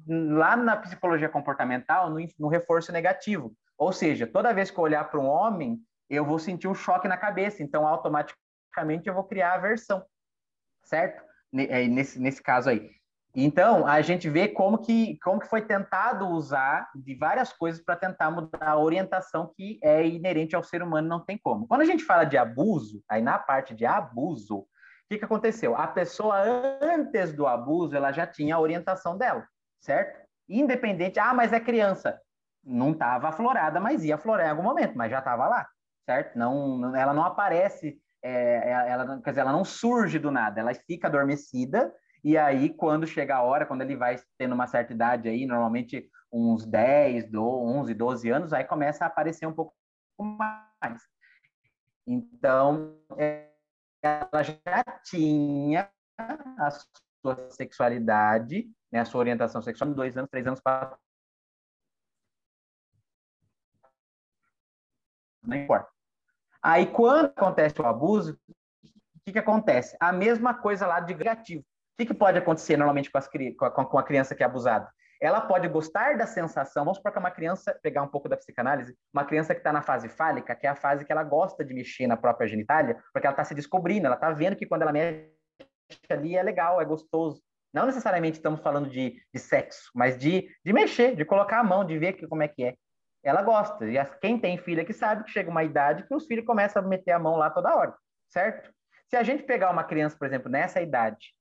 lá na psicologia comportamental, no, no reforço negativo. Ou seja, toda vez que eu olhar para um homem, eu vou sentir um choque na cabeça, então automaticamente eu vou criar aversão, certo? É, nesse, nesse caso aí. Então, a gente vê como que, como que foi tentado usar de várias coisas para tentar mudar a orientação que é inerente ao ser humano, não tem como. Quando a gente fala de abuso, aí na parte de abuso, o que, que aconteceu? A pessoa, antes do abuso, ela já tinha a orientação dela, certo? Independente, ah, mas é criança. Não estava aflorada, mas ia aflorar em algum momento, mas já estava lá, certo? Não, ela não aparece, é, ela, quer dizer, ela não surge do nada, ela fica adormecida e aí, quando chega a hora, quando ele vai tendo uma certa idade aí, normalmente uns 10, 11, 12 anos, aí começa a aparecer um pouco mais. Então, ela já tinha a sua sexualidade, né, a sua orientação sexual, dois anos, três anos, quatro. Não importa. Aí, quando acontece o abuso, o que, que acontece? A mesma coisa lá de negativo. O que, que pode acontecer normalmente com, as, com, com a criança que é abusada? Ela pode gostar da sensação, vamos supor que é uma criança, pegar um pouco da psicanálise, uma criança que está na fase fálica, que é a fase que ela gosta de mexer na própria genitália, porque ela está se descobrindo, ela está vendo que quando ela mexe ali é legal, é gostoso. Não necessariamente estamos falando de, de sexo, mas de, de mexer, de colocar a mão, de ver que, como é que é. Ela gosta. E quem tem filha que sabe que chega uma idade que os filhos começam a meter a mão lá toda hora, certo? Se a gente pegar uma criança, por exemplo, nessa idade,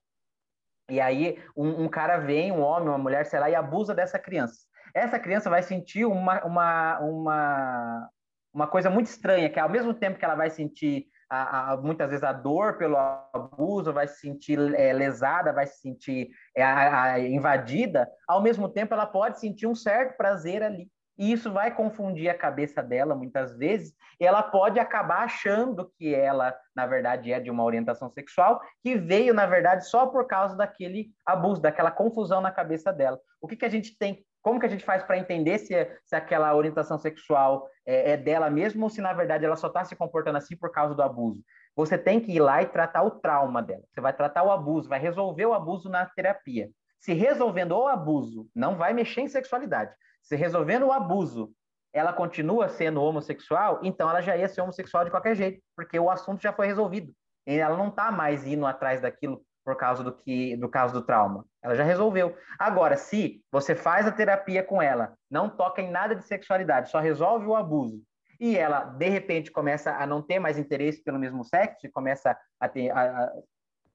e aí um, um, cara vem, um homem, uma mulher, sei lá, e abusa dessa criança. Essa criança vai sentir uma, uma, uma, uma coisa muito estranha, que ao mesmo tempo que ela vai sentir a, a, muitas vezes a dor pelo abuso, vai se sentir é, lesada, vai se sentir é, a, invadida, ao mesmo tempo ela pode sentir um certo prazer ali. E isso vai confundir a cabeça dela muitas vezes, e ela pode acabar achando que ela, na verdade, é de uma orientação sexual, que veio, na verdade, só por causa daquele abuso, daquela confusão na cabeça dela. O que, que a gente tem, como que a gente faz para entender se, se aquela orientação sexual é, é dela mesmo ou se, na verdade, ela só está se comportando assim por causa do abuso? Você tem que ir lá e tratar o trauma dela. Você vai tratar o abuso, vai resolver o abuso na terapia. Se resolvendo o abuso, não vai mexer em sexualidade se resolvendo o abuso, ela continua sendo homossexual, então ela já ia ser homossexual de qualquer jeito, porque o assunto já foi resolvido. Ela não está mais indo atrás daquilo por causa do que do caso do trauma. Ela já resolveu. Agora, se você faz a terapia com ela, não toca em nada de sexualidade, só resolve o abuso, e ela de repente começa a não ter mais interesse pelo mesmo sexo e começa a ter a, a...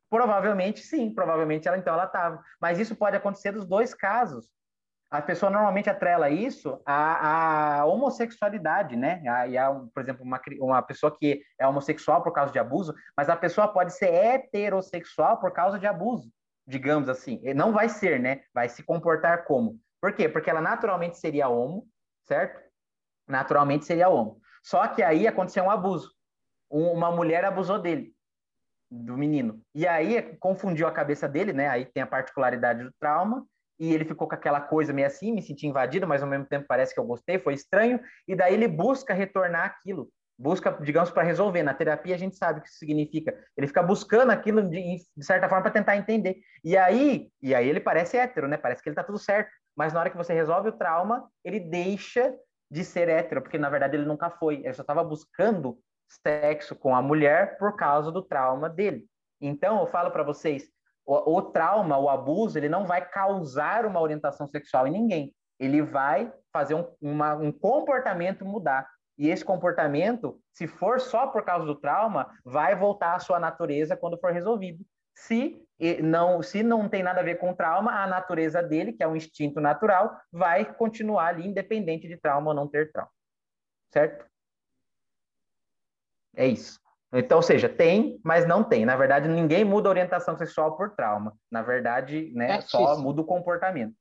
provavelmente sim, provavelmente ela então ela estava. Mas isso pode acontecer dos dois casos a pessoa normalmente atrela isso à, à homossexualidade, né? E a, por exemplo, uma, uma pessoa que é homossexual por causa de abuso, mas a pessoa pode ser heterossexual por causa de abuso, digamos assim. Não vai ser, né? Vai se comportar como. Por quê? Porque ela naturalmente seria homo, certo? Naturalmente seria homo. Só que aí aconteceu um abuso. Uma mulher abusou dele, do menino. E aí confundiu a cabeça dele, né? Aí tem a particularidade do trauma e ele ficou com aquela coisa meio assim, me senti invadido, mas ao mesmo tempo parece que eu gostei, foi estranho, e daí ele busca retornar aquilo, busca, digamos, para resolver. Na terapia a gente sabe o que isso significa. Ele fica buscando aquilo de, de certa forma para tentar entender. E aí, e aí ele parece hétero, né? Parece que ele tá tudo certo. Mas na hora que você resolve o trauma, ele deixa de ser hétero, porque na verdade ele nunca foi. Ele só estava buscando sexo com a mulher por causa do trauma dele. Então, eu falo para vocês, o, o trauma, o abuso, ele não vai causar uma orientação sexual em ninguém. Ele vai fazer um, uma, um comportamento mudar. E esse comportamento, se for só por causa do trauma, vai voltar à sua natureza quando for resolvido. Se não, se não tem nada a ver com trauma, a natureza dele, que é um instinto natural, vai continuar ali, independente de trauma ou não ter trauma. Certo? É isso. Então, ou seja, tem, mas não tem. Na verdade, ninguém muda a orientação sexual por trauma. Na verdade, né, só muda o comportamento.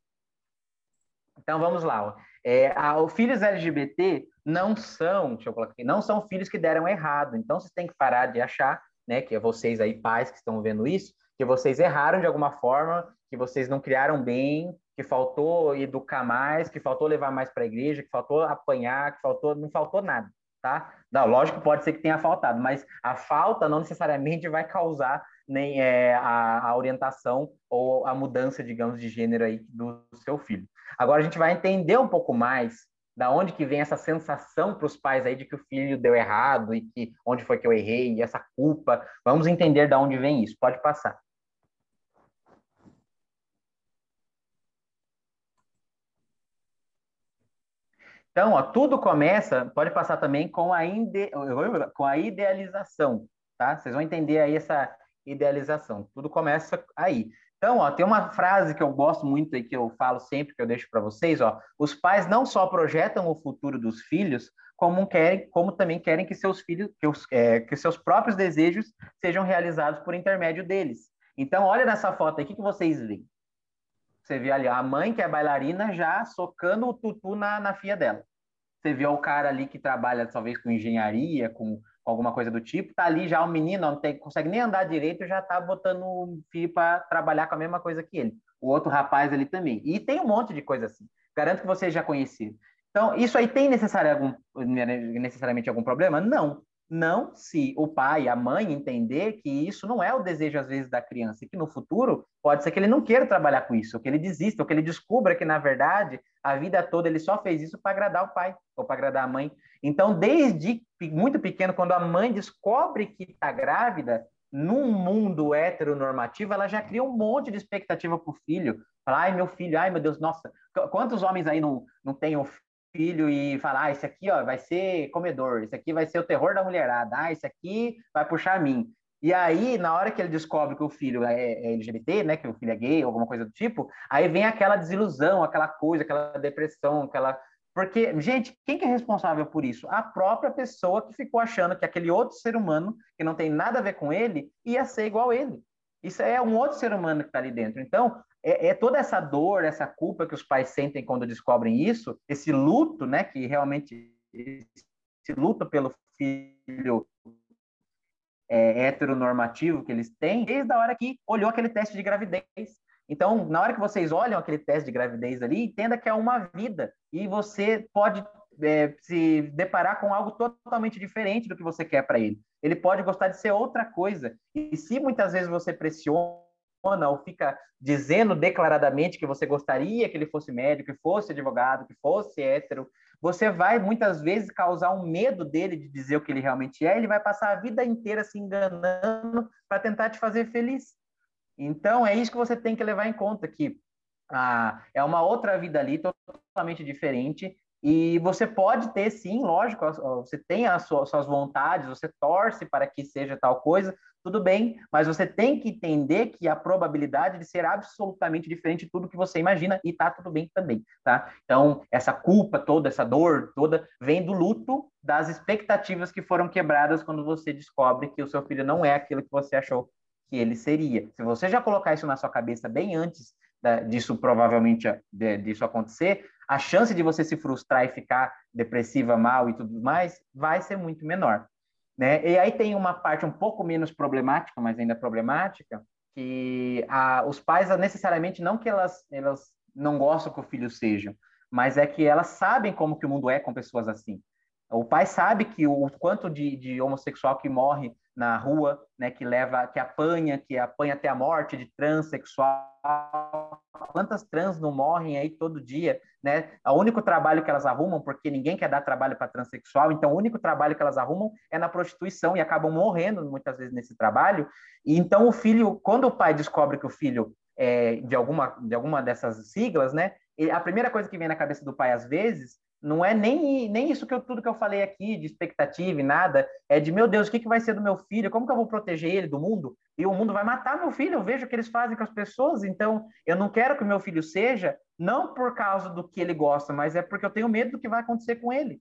Então, vamos lá. É, a, os filhos LGBT não são, deixa eu colocar aqui, não são filhos que deram errado. Então, vocês têm que parar de achar, né, que é vocês aí, pais que estão vendo isso, que vocês erraram de alguma forma, que vocês não criaram bem, que faltou educar mais, que faltou levar mais para a igreja, que faltou apanhar, que faltou, não faltou nada tá? Não, lógico, pode ser que tenha faltado, mas a falta não necessariamente vai causar nem é, a, a, orientação ou a mudança, digamos, de gênero aí do seu filho. Agora a gente vai entender um pouco mais da onde que vem essa sensação para os pais aí de que o filho deu errado e que onde foi que eu errei, e essa culpa. Vamos entender da onde vem isso. Pode passar. Então, ó, tudo começa, pode passar também com a, ide, com a idealização, tá? Vocês vão entender aí essa idealização. Tudo começa aí. Então, ó, tem uma frase que eu gosto muito e que eu falo sempre, que eu deixo para vocês, ó. Os pais não só projetam o futuro dos filhos, como querem, como também querem que seus filhos, que, os, é, que seus próprios desejos sejam realizados por intermédio deles. Então, olha nessa foto o que, vocês veem? Você vê ali a mãe, que é bailarina, já socando o tutu na, na filha dela. Você vê o cara ali que trabalha, talvez, com engenharia, com, com alguma coisa do tipo, tá ali já o menino, não tem, consegue nem andar direito, já tá botando o filho para trabalhar com a mesma coisa que ele. O outro rapaz ali também. E tem um monte de coisa assim. Garanto que vocês já conheceram. Então, isso aí tem necessário algum, necessariamente algum problema? Não. Não se o pai, a mãe entender que isso não é o desejo, às vezes, da criança, e que no futuro pode ser que ele não queira trabalhar com isso, ou que ele desista, ou que ele descubra que, na verdade, a vida toda ele só fez isso para agradar o pai ou para agradar a mãe. Então, desde muito pequeno, quando a mãe descobre que está grávida, num mundo heteronormativo, ela já cria um monte de expectativa para o filho. Fala, ai, meu filho, ai, meu Deus, nossa, quantos homens aí não, não têm filho e falar, ah, esse aqui ó, vai ser comedor, esse aqui vai ser o terror da mulherada, ah, esse aqui vai puxar a mim. E aí, na hora que ele descobre que o filho é, é LGBT, né, que o filho é gay, alguma coisa do tipo, aí vem aquela desilusão, aquela coisa, aquela depressão, aquela porque, gente, quem que é responsável por isso? A própria pessoa que ficou achando que aquele outro ser humano, que não tem nada a ver com ele, ia ser igual a ele. Isso é um outro ser humano que está ali dentro. Então, é, é, toda essa dor, essa culpa que os pais sentem quando descobrem isso, esse luto, né, que realmente esse luto pelo filho é, heteronormativo que eles têm, desde a hora que olhou aquele teste de gravidez. Então, na hora que vocês olham aquele teste de gravidez ali, entenda que é uma vida e você pode é, se deparar com algo totalmente diferente do que você quer para ele. Ele pode gostar de ser outra coisa. E se muitas vezes você pressiona ou fica dizendo declaradamente que você gostaria que ele fosse médico, que fosse advogado, que fosse hétero, você vai muitas vezes causar um medo dele de dizer o que ele realmente é, ele vai passar a vida inteira se enganando para tentar te fazer feliz. Então, é isso que você tem que levar em conta, que ah, é uma outra vida ali, totalmente diferente, e você pode ter, sim, lógico, você tem as suas vontades, você torce para que seja tal coisa, tudo bem, mas você tem que entender que a probabilidade de ser absolutamente diferente de tudo que você imagina e tá tudo bem também, tá? Então, essa culpa toda, essa dor toda, vem do luto das expectativas que foram quebradas quando você descobre que o seu filho não é aquilo que você achou que ele seria. Se você já colocar isso na sua cabeça bem antes da, disso provavelmente de, disso acontecer, a chance de você se frustrar e ficar depressiva, mal e tudo mais vai ser muito menor. Né? E aí tem uma parte um pouco menos problemática, mas ainda problemática, que a, os pais necessariamente não que elas, elas não gostam que o filho seja, mas é que elas sabem como que o mundo é com pessoas assim. O pai sabe que o quanto de, de homossexual que morre na rua, né, que leva, que apanha, que apanha até a morte de transexual, quantas trans não morrem aí todo dia, né? O único trabalho que elas arrumam, porque ninguém quer dar trabalho para transexual, então o único trabalho que elas arrumam é na prostituição e acabam morrendo muitas vezes nesse trabalho. E então o filho, quando o pai descobre que o filho é de alguma de alguma dessas siglas, né? A primeira coisa que vem na cabeça do pai às vezes não é nem, nem isso que eu, tudo que eu falei aqui de expectativa e nada, é de, meu Deus, o que, que vai ser do meu filho? Como que eu vou proteger ele do mundo? E o mundo vai matar meu filho, eu vejo o que eles fazem com as pessoas, então eu não quero que o meu filho seja, não por causa do que ele gosta, mas é porque eu tenho medo do que vai acontecer com ele.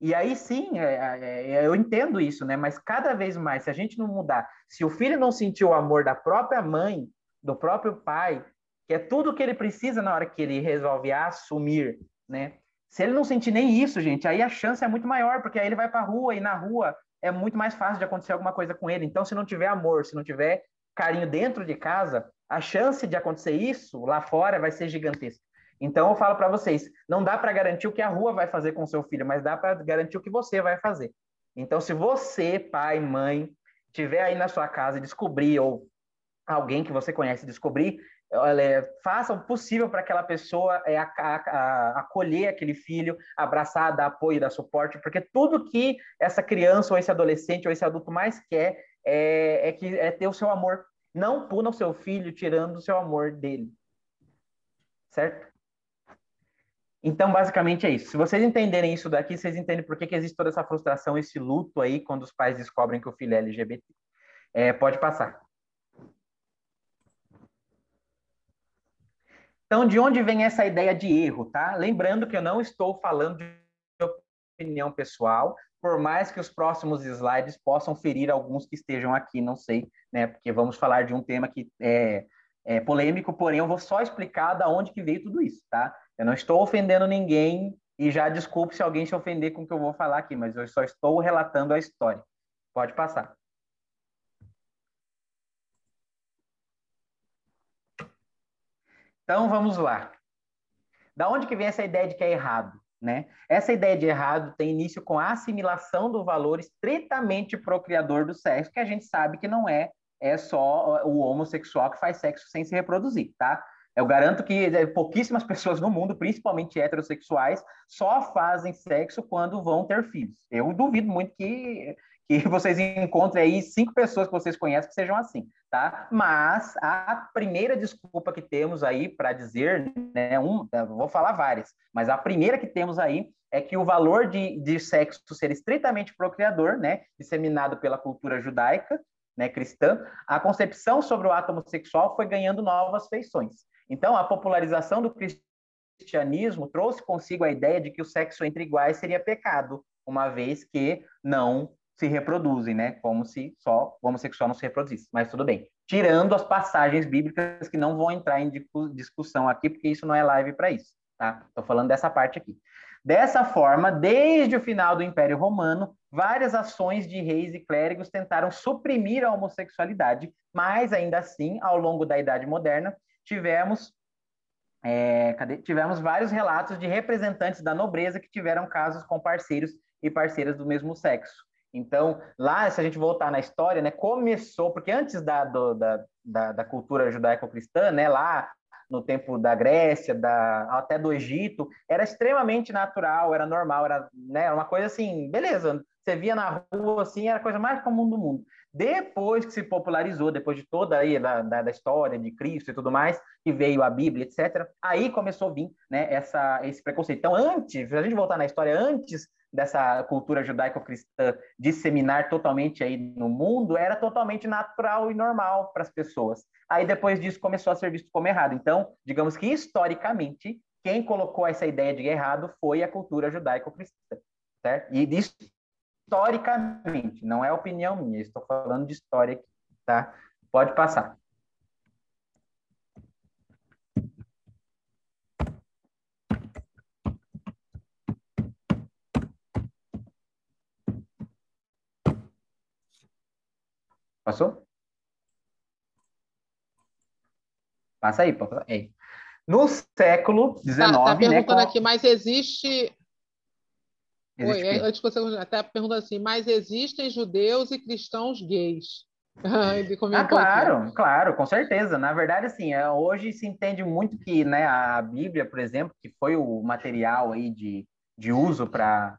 E aí sim, é, é, é eu entendo isso, né? Mas cada vez mais, se a gente não mudar, se o filho não sentir o amor da própria mãe, do próprio pai, que é tudo o que ele precisa na hora que ele resolve assumir, né? Se ele não sentir nem isso, gente, aí a chance é muito maior, porque aí ele vai para a rua e na rua é muito mais fácil de acontecer alguma coisa com ele. Então, se não tiver amor, se não tiver carinho dentro de casa, a chance de acontecer isso lá fora vai ser gigantesca. Então, eu falo para vocês, não dá para garantir o que a rua vai fazer com seu filho, mas dá para garantir o que você vai fazer. Então, se você, pai, mãe, tiver aí na sua casa e descobrir, ou alguém que você conhece descobrir olha, faça o possível para aquela pessoa é, a, a, acolher aquele filho, abraçar, dar apoio, dar suporte, porque tudo que essa criança ou esse adolescente ou esse adulto mais quer é, é que é ter o seu amor. Não puna o seu filho tirando o seu amor dele. Certo? Então, basicamente é isso. Se vocês entenderem isso daqui, vocês entendem por que, que existe toda essa frustração, esse luto aí, quando os pais descobrem que o filho é LGBT. É, pode passar. Então, de onde vem essa ideia de erro, tá? Lembrando que eu não estou falando de opinião pessoal, por mais que os próximos slides possam ferir alguns que estejam aqui, não sei, né? Porque vamos falar de um tema que é, é polêmico, porém eu vou só explicar da onde que veio tudo isso, tá? Eu não estou ofendendo ninguém e já desculpe se alguém se ofender com o que eu vou falar aqui, mas eu só estou relatando a história. Pode passar. Então vamos lá. Da onde que vem essa ideia de que é errado? Né? Essa ideia de errado tem início com a assimilação do valor estritamente procriador do sexo, que a gente sabe que não é, é só o homossexual que faz sexo sem se reproduzir, tá? Eu garanto que é, pouquíssimas pessoas no mundo, principalmente heterossexuais, só fazem sexo quando vão ter filhos. Eu duvido muito que que vocês encontrem aí cinco pessoas que vocês conhecem que sejam assim, tá? Mas a primeira desculpa que temos aí para dizer, né, um, vou falar várias, mas a primeira que temos aí é que o valor de, de sexo ser estritamente procriador, né, disseminado pela cultura judaica, né, cristã, a concepção sobre o ato homossexual foi ganhando novas feições. Então, a popularização do cristianismo trouxe consigo a ideia de que o sexo entre iguais seria pecado, uma vez que não se reproduzem, né? Como se só o homossexual não se reproduzisse. Mas tudo bem. Tirando as passagens bíblicas que não vão entrar em discussão aqui, porque isso não é live para isso, tá? Estou falando dessa parte aqui. Dessa forma, desde o final do Império Romano, várias ações de reis e clérigos tentaram suprimir a homossexualidade, mas ainda assim, ao longo da Idade Moderna, tivemos é, tivemos vários relatos de representantes da nobreza que tiveram casos com parceiros e parceiras do mesmo sexo. Então, lá, se a gente voltar na história, né, começou, porque antes da, do, da, da, da, cultura judaico-cristã, né, lá no tempo da Grécia, da, até do Egito, era extremamente natural, era normal, era né, uma coisa assim, beleza, você via na rua, assim, era a coisa mais comum do mundo. Depois que se popularizou, depois de toda aí da, da, da, história de Cristo e tudo mais, que veio a Bíblia, etc., aí começou a vir né, essa, esse preconceito. Então, antes, a gente voltar na história, antes dessa cultura judaico-cristã disseminar totalmente aí no mundo, era totalmente natural e normal para as pessoas. Aí, depois disso, começou a ser visto como errado. Então, digamos que, historicamente, quem colocou essa ideia de errado foi a cultura judaico-cristã. Certo? E isso historicamente, não é opinião minha, estou falando de história aqui, tá? Pode passar. Passou? Passa aí, passa aí. No século XIX... Tá, tá né, perguntando né, aqui, mas existe Oi, é, antes de você até perguntando assim, mas existem judeus e cristãos gays? Comentou ah, claro, aqui. claro, com certeza. Na verdade, assim, é, hoje se entende muito que né, a Bíblia, por exemplo, que foi o material aí de, de uso para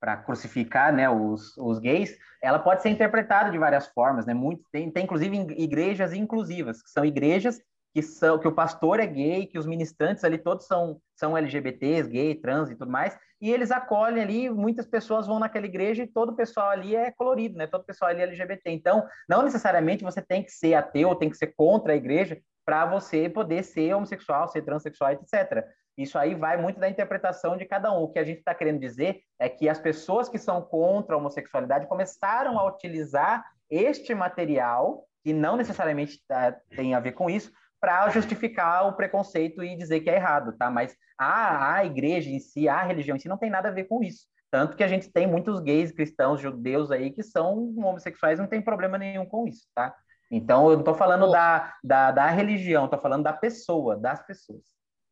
para crucificar né, os, os gays, ela pode ser interpretada de várias formas, né? Muito, tem, tem inclusive igrejas inclusivas, que são igrejas que são que o pastor é gay, que os ministrantes ali todos são são LGBTs, gay, trans e tudo mais, e eles acolhem ali, muitas pessoas vão naquela igreja e todo o pessoal ali é colorido, né? Todo o pessoal ali é LGBT. Então, não necessariamente você tem que ser ateu, tem que ser contra a igreja para você poder ser homossexual, ser transexual, etc. Isso aí vai muito da interpretação de cada um. O que a gente está querendo dizer é que as pessoas que são contra a homossexualidade começaram a utilizar este material, que não necessariamente tá, tem a ver com isso, para justificar o preconceito e dizer que é errado, tá? Mas a, a igreja em si, a religião em si, não tem nada a ver com isso. Tanto que a gente tem muitos gays, cristãos, judeus aí que são homossexuais, não tem problema nenhum com isso, tá? Então, eu não estou falando da, da, da religião, estou falando da pessoa, das pessoas,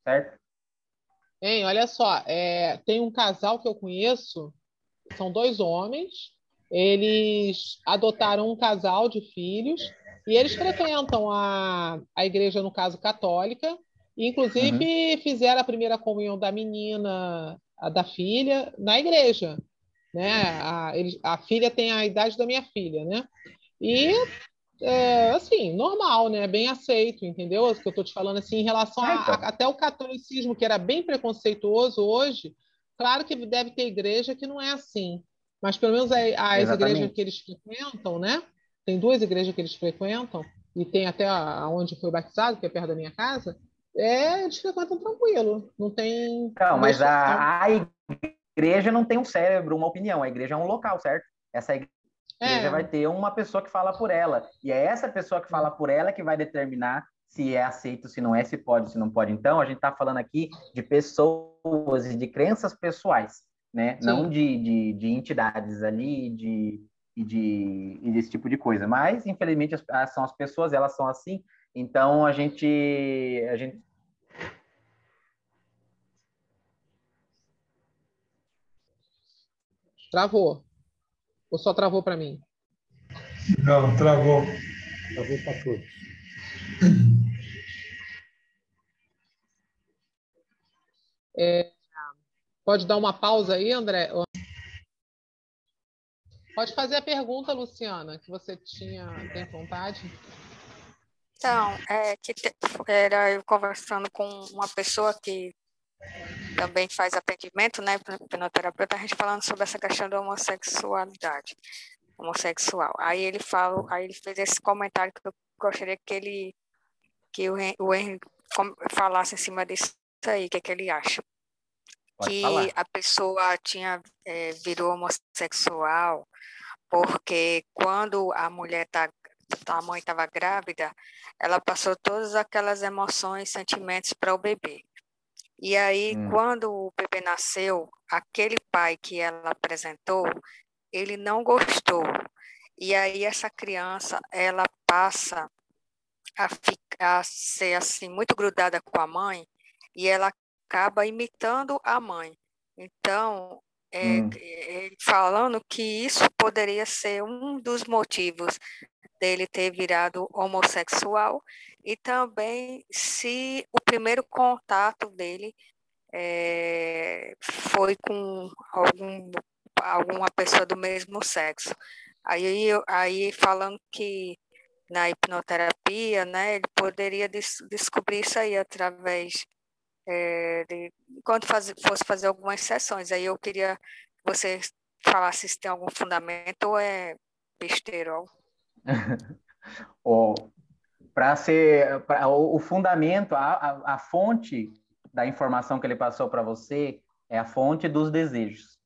certo? Hein, olha só, é, tem um casal que eu conheço, são dois homens, eles adotaram um casal de filhos e eles frequentam a, a igreja, no caso, católica, inclusive uhum. fizeram a primeira comunhão da menina, a da filha, na igreja. Né? A, eles, a filha tem a idade da minha filha, né? E é, assim, normal, né? Bem aceito, entendeu? O que eu estou te falando assim, em relação a, a, até o catolicismo, que era bem preconceituoso hoje, claro que deve ter igreja que não é assim. Mas pelo menos as igrejas que eles frequentam, né? Tem duas igrejas que eles frequentam, e tem até onde foi batizado, que é perto da minha casa, é, eles frequentam tranquilo, não tem... Não, mas a, a, igreja não tem um cérebro, uma opinião, a igreja é um local, certo? Essa igreja é. vai ter uma pessoa que fala por ela, e é essa pessoa que fala por ela que vai determinar se é aceito, se não é, se pode, se não pode. Então, a gente está falando aqui de pessoas e de crenças pessoais, né? Sim. Não de, de, de entidades ali, de e, de, e desse tipo de coisa. Mas, infelizmente, as, as, são as pessoas, elas são assim. Então, a gente, a gente Travou. Ou só travou para mim? Não, travou. Travou para todos. É, pode dar uma pausa aí, André? Pode fazer a pergunta, Luciana, que você tinha tem vontade. Então, é, que te, era eu conversando com uma pessoa que também faz atendimento, né, penoterapeuta, a gente falando sobre essa questão da homossexualidade, homossexual. Aí ele falou, aí ele fez esse comentário que eu gostaria que ele, que o, o Henry falasse em cima disso aí, o que, é que ele acha. Pode que falar. a pessoa tinha é, virou homossexual porque quando a mulher tá a mãe estava grávida, ela passou todas aquelas emoções, sentimentos para o bebê. E aí, hum. quando o bebê nasceu, aquele pai que ela apresentou, ele não gostou. E aí essa criança, ela passa a ficar a ser assim muito grudada com a mãe e ela acaba imitando a mãe. Então, é, hum. é, falando que isso poderia ser um dos motivos dele ter virado homossexual e também se o primeiro contato dele é, foi com algum alguma pessoa do mesmo sexo. Aí, aí falando que na hipnoterapia, né, ele poderia des descobrir isso aí através é, de quando faz, fosse fazer algumas sessões. Aí eu queria que você falasse se tem algum fundamento ou é besteirol. oh, para ser pra, o, fundamento, a, a, a fonte da informação que ele passou para você é a fonte dos desejos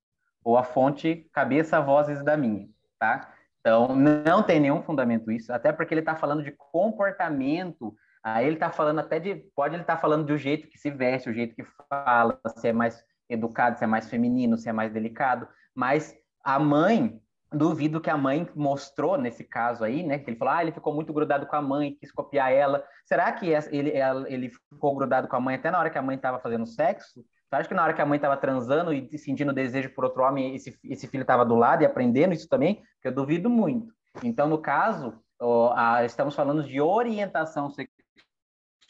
ou a fonte cabeça, vozes da minha, tá? Então, não tem nenhum fundamento isso, até porque ele está falando de comportamento, aí ele está falando até de, pode ele estar tá falando do jeito que se veste, o jeito que fala, se é mais educado, se é mais feminino, se é mais delicado, mas a mãe, duvido que a mãe mostrou nesse caso aí, né, que ele falou, ah, ele ficou muito grudado com a mãe, quis copiar ela, será que ele, ele ficou grudado com a mãe até na hora que a mãe estava fazendo sexo? Você acha que na hora que a mãe estava transando e sentindo desejo por outro homem, esse, esse filho estava do lado e aprendendo isso também? Eu duvido muito. Então, no caso, estamos falando de orientação sexual,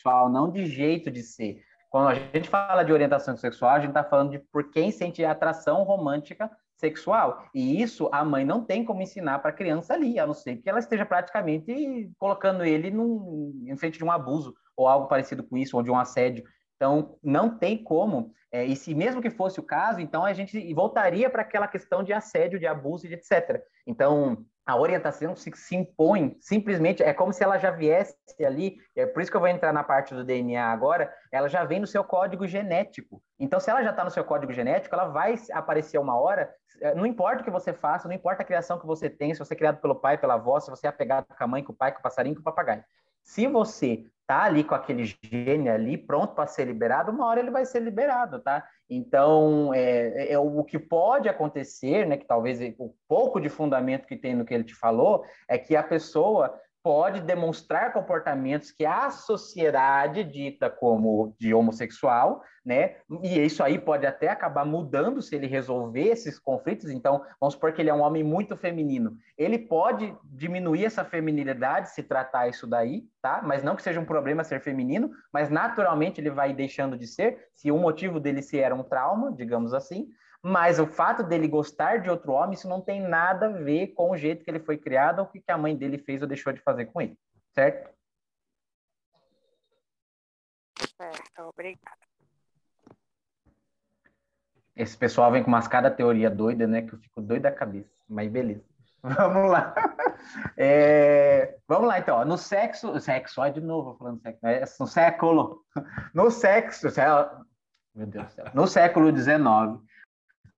não de jeito de ser. Quando a gente fala de orientação sexual, a gente está falando de por quem sente atração romântica sexual. E isso a mãe não tem como ensinar para a criança ali, a não ser que ela esteja praticamente colocando ele num, em frente de um abuso ou algo parecido com isso, ou de um assédio. Então, não tem como, é, e se mesmo que fosse o caso, então a gente voltaria para aquela questão de assédio, de abuso e etc. Então, a orientação se, se, impõe, simplesmente, é como se ela já viesse ali, é por isso que eu vou entrar na parte do DNA agora, ela já vem no seu código genético. Então, se ela já está no seu código genético, ela vai aparecer uma hora, é, não importa o que você faça, não importa a criação que você tem, se você é criado pelo pai, pela avó, se você é apegado com a mãe, com o pai, com o passarinho, com o papagaio. Se você tá ali com aquele gene ali pronto para ser liberado, uma hora ele vai ser liberado, tá? Então, é, é, é, o que pode acontecer, né, que talvez o pouco de fundamento que tem no que ele te falou, é que a pessoa pode demonstrar comportamentos que a sociedade dita como de homossexual, né? E isso aí pode até acabar mudando se ele resolver esses conflitos. Então, vamos supor que ele é um homem muito feminino. Ele pode diminuir essa feminilidade se tratar isso daí, tá? Mas não que seja um problema ser feminino, mas naturalmente ele vai deixando de ser, se o motivo dele se era um trauma, digamos assim. Mas o fato dele gostar de outro homem, isso não tem nada a ver com o jeito que ele foi criado ou o que a mãe dele fez ou deixou de fazer com ele, certo? Certo, obrigada. Esse pessoal vem com umas cada teoria doida, né? Que eu fico doido da cabeça. Mas beleza. Vamos lá. É, vamos lá, então. No sexo... Sexo, olha de novo falando sexo. Né? No século... No sexo... Meu Deus do céu. No século XIX,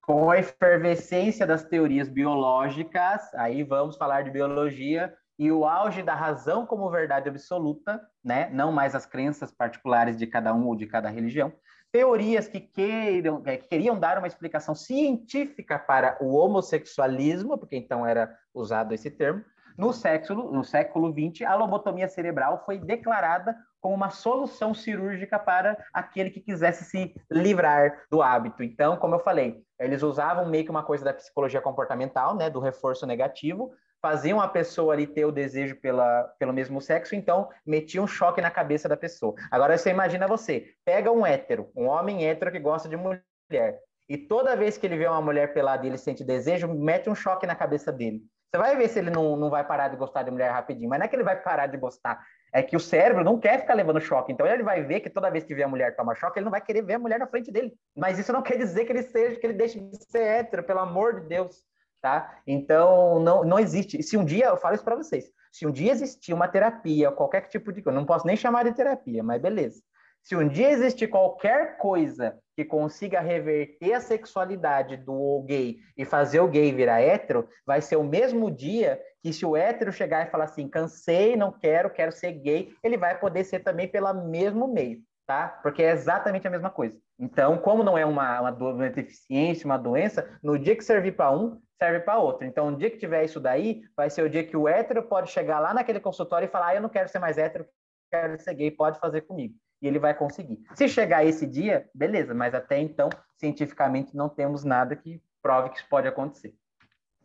com a efervescência das teorias biológicas, aí vamos falar de biologia, e o auge da razão como verdade absoluta, né? não mais as crenças particulares de cada um ou de cada religião, teorias que, queiram, que queriam dar uma explicação científica para o homossexualismo, porque então era usado esse termo, no século, no século XX, a lobotomia cerebral foi declarada como uma solução cirúrgica para aquele que quisesse se livrar do hábito. Então, como eu falei, eles usavam meio que uma coisa da psicologia comportamental, né, do reforço negativo, faziam a pessoa ali ter o desejo pela, pelo mesmo sexo, então metiam um choque na cabeça da pessoa. Agora você imagina você, pega um hétero, um homem hétero que gosta de mulher, e toda vez que ele vê uma mulher pelada e ele sente desejo, mete um choque na cabeça dele. Você vai ver se ele não, não vai parar de gostar de mulher rapidinho, mas não é que ele vai parar de gostar, é que o cérebro não quer ficar levando choque. Então ele vai ver que toda vez que vê a mulher tomar choque, ele não vai querer ver a mulher na frente dele. Mas isso não quer dizer que ele seja, que ele deixe de ser hétero, pelo amor de Deus, tá? Então não, não existe. Se um dia, eu falo isso para vocês, se um dia existir uma terapia, qualquer tipo de coisa, não posso nem chamar de terapia, mas beleza. Se um dia existir qualquer coisa que consiga reverter a sexualidade do gay e fazer o gay virar hétero, vai ser o mesmo dia que se o hétero chegar e falar assim, cansei, não quero, quero ser gay, ele vai poder ser também pelo mesmo meio, tá? Porque é exatamente a mesma coisa. Então, como não é uma, uma, uma deficiência, uma doença, no dia que servir para um, serve para outro. Então, no dia que tiver isso daí, vai ser o dia que o hétero pode chegar lá naquele consultório e falar, ah, eu não quero ser mais hétero, quero ser gay, pode fazer comigo e ele vai conseguir. Se chegar esse dia, beleza, mas até então, cientificamente, não temos nada que prove que isso pode acontecer.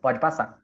Pode passar.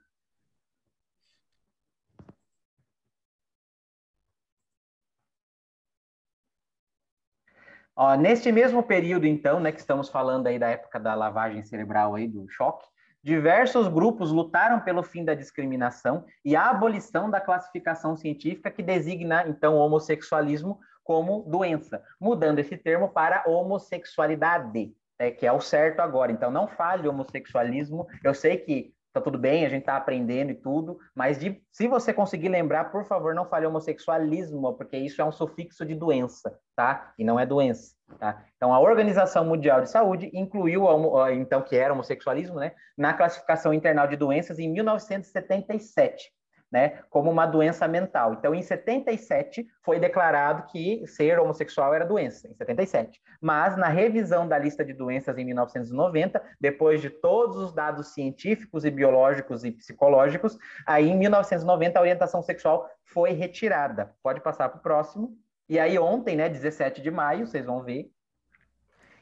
Ó, neste mesmo período, então, né, que estamos falando aí da época da lavagem cerebral aí, do choque, diversos grupos lutaram pelo fim da discriminação e a abolição da classificação científica que designa, então, o homossexualismo como doença, mudando esse termo para homossexualidade, é, que é o certo agora. Então, não fale homossexualismo. Eu sei que tá tudo bem, a gente tá aprendendo e tudo, mas de, se você conseguir lembrar, por favor, não fale homossexualismo, porque isso é um sufixo de doença, tá? E não é doença, tá? Então, a Organização Mundial de Saúde incluiu, então, que era homossexualismo, né, na classificação internal de doenças em 1977 né, como uma doença mental. Então, em 77, foi declarado que ser homossexual era doença, em 77. Mas, na revisão da lista de doenças em 1990, depois de todos os dados científicos e biológicos e psicológicos, aí em 1990 a orientação sexual foi retirada. Pode passar para o próximo. E aí, ontem, né, 17 de maio, vocês vão ver.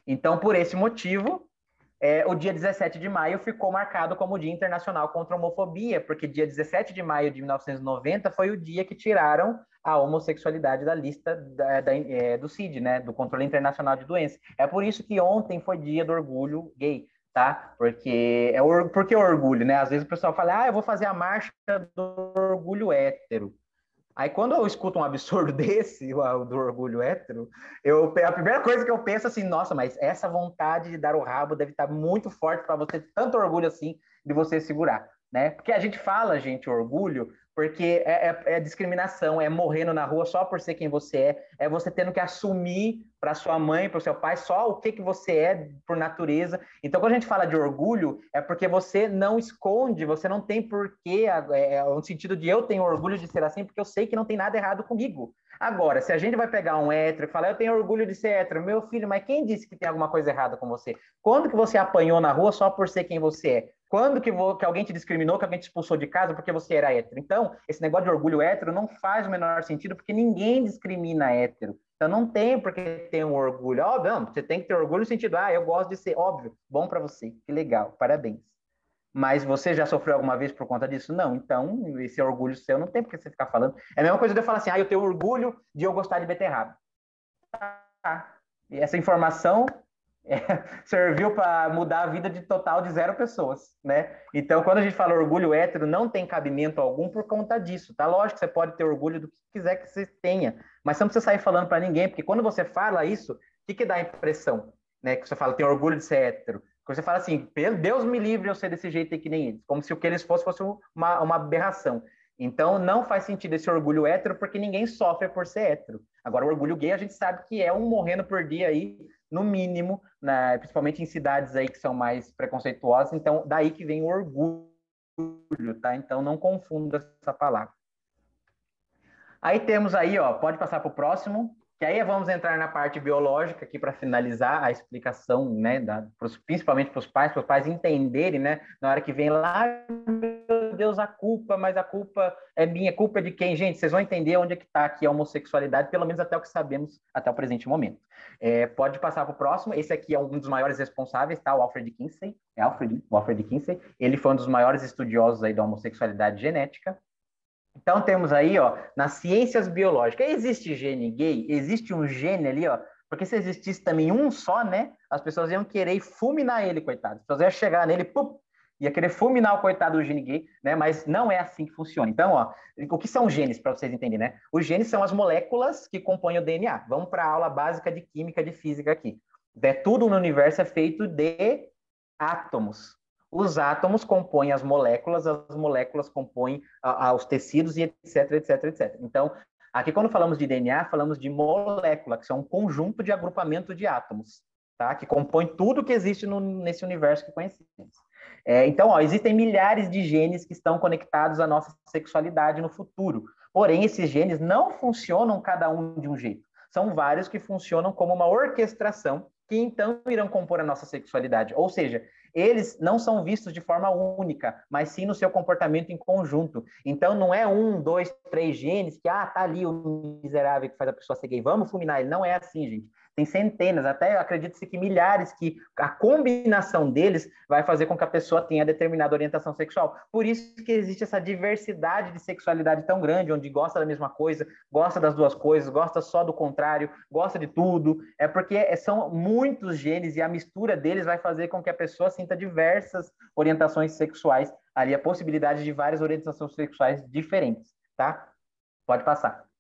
Então, por esse motivo, é, o dia 17 de maio ficou marcado como Dia Internacional contra a Homofobia, porque dia 17 de maio de 1990 foi o dia que tiraram a homossexualidade da lista da, da, é, do CID, né, do Controle Internacional de Doenças. É por isso que ontem foi dia do orgulho gay, tá? Porque é or, porque orgulho, né? Às vezes o pessoal fala, ah, eu vou fazer a marcha do orgulho hétero. Aí quando eu escuto um absurdo desse, o do orgulho hétero, eu, a primeira coisa que eu penso assim, nossa, mas essa vontade de dar o rabo deve estar muito forte para você, tanto orgulho assim, de você segurar, né? Porque a gente fala, gente, orgulho, porque é, é, é, discriminação, é morrendo na rua só por ser quem você é, é você tendo que assumir para sua mãe, para o seu pai, só o que, que você é por natureza. Então, quando a gente fala de orgulho, é porque você não esconde, você não tem porquê, é, é no sentido de eu tenho orgulho de ser assim, porque eu sei que não tem nada errado comigo. Agora, se a gente vai pegar um hétero e falar, eu tenho orgulho de ser hétero, meu filho, mas quem disse que tem alguma coisa errada com você? Quando que você apanhou na rua só por ser quem você é? Quando que, vou, que alguém te discriminou, que alguém te expulsou de casa porque você era hétero? Então, esse negócio de orgulho hétero não faz o menor sentido, porque ninguém discrimina hétero. Então, não tem porque ter um orgulho. Óbvio, não, você tem que ter orgulho no sentido, ah, eu gosto de ser, óbvio, bom para você, que legal, parabéns. Mas você já sofreu alguma vez por conta disso? Não. Então, esse orgulho seu não tem porque você ficar falando. É a mesma coisa de eu falar assim, ah, eu tenho orgulho de eu gostar de beterraba. Ah, e essa informação é, serviu para mudar a vida de total de zero pessoas, né? Então, quando a gente fala orgulho hétero, não tem cabimento algum por conta disso, tá? Lógico que você pode ter orgulho do que quiser que você tenha, mas você não precisa sair falando para ninguém, porque quando você fala isso, o que, que dá a impressão? Né? Que você fala, tem orgulho de ser hétero. Quando você fala assim, Deus me livre eu ser desse jeito aí que nem eles, como se o que eles fossem fosse uma, uma aberração. Então, não faz sentido esse orgulho hétero, porque ninguém sofre por ser hétero. Agora, o orgulho gay, a gente sabe que é um morrendo por dia aí, no mínimo, né, principalmente em cidades aí que são mais preconceituosas. Então, daí que vem o orgulho, tá? Então, não confunda essa palavra. Aí temos aí, ó, pode passar para o próximo, que aí vamos entrar na parte biológica aqui para finalizar a explicação, né, da, pros, principalmente para os pais, para os pais entenderem, né, na hora que vem lá, Deus, a culpa, mas a culpa é minha, culpa é de quem? Gente, vocês vão entender onde é que está aqui a homossexualidade, pelo menos até o que sabemos até o presente momento. É, pode passar para o próximo, esse aqui é um dos maiores responsáveis, tá, o Alfred Kinsey, é Alfred, o Alfred Kinsey, ele foi um dos maiores estudiosos aí da homossexualidade genética, então temos aí, ó, nas ciências biológicas, existe gene gay? Existe um gene ali, ó, porque se existisse também um só, né, as pessoas iam querer fulminar ele, coitado. As pessoas iam chegar nele, pum, ia querer fulminar o coitado do gene gay, né, mas não é assim que funciona. Então, ó, o que são genes, para vocês entenderem, né? Os genes são as moléculas que compõem o DNA. Vamos para a aula básica de química de física aqui. É, tudo no universo é feito de átomos, os átomos compõem as moléculas, as moléculas compõem a, a, os tecidos e etc, etc, etc. Então, aqui quando falamos de DNA, falamos de molécula, que são um conjunto de agrupamento de átomos, tá? Que compõe tudo que existe no, nesse universo que conhecemos. É, então, ó, existem milhares de genes que estão conectados à nossa sexualidade no futuro. Porém, esses genes não funcionam cada um de um jeito. São vários que funcionam como uma orquestração que então irão compor a nossa sexualidade. Ou seja, eles não são vistos de forma única, mas sim no seu comportamento em conjunto. Então, não é um, dois, três genes que, ah, tá ali o miserável que faz a pessoa ser gay, vamos fulminar ele. Não é assim, gente. Tem centenas, até acredita-se que milhares, que a combinação deles vai fazer com que a pessoa tenha determinada orientação sexual. Por isso que existe essa diversidade de sexualidade tão grande, onde gosta da mesma coisa, gosta das duas coisas, gosta só do contrário, gosta de tudo. É porque são muitos genes e a mistura deles vai fazer com que a pessoa sinta diversas orientações sexuais, ali a possibilidade de várias orientações sexuais diferentes, tá? Pode passar.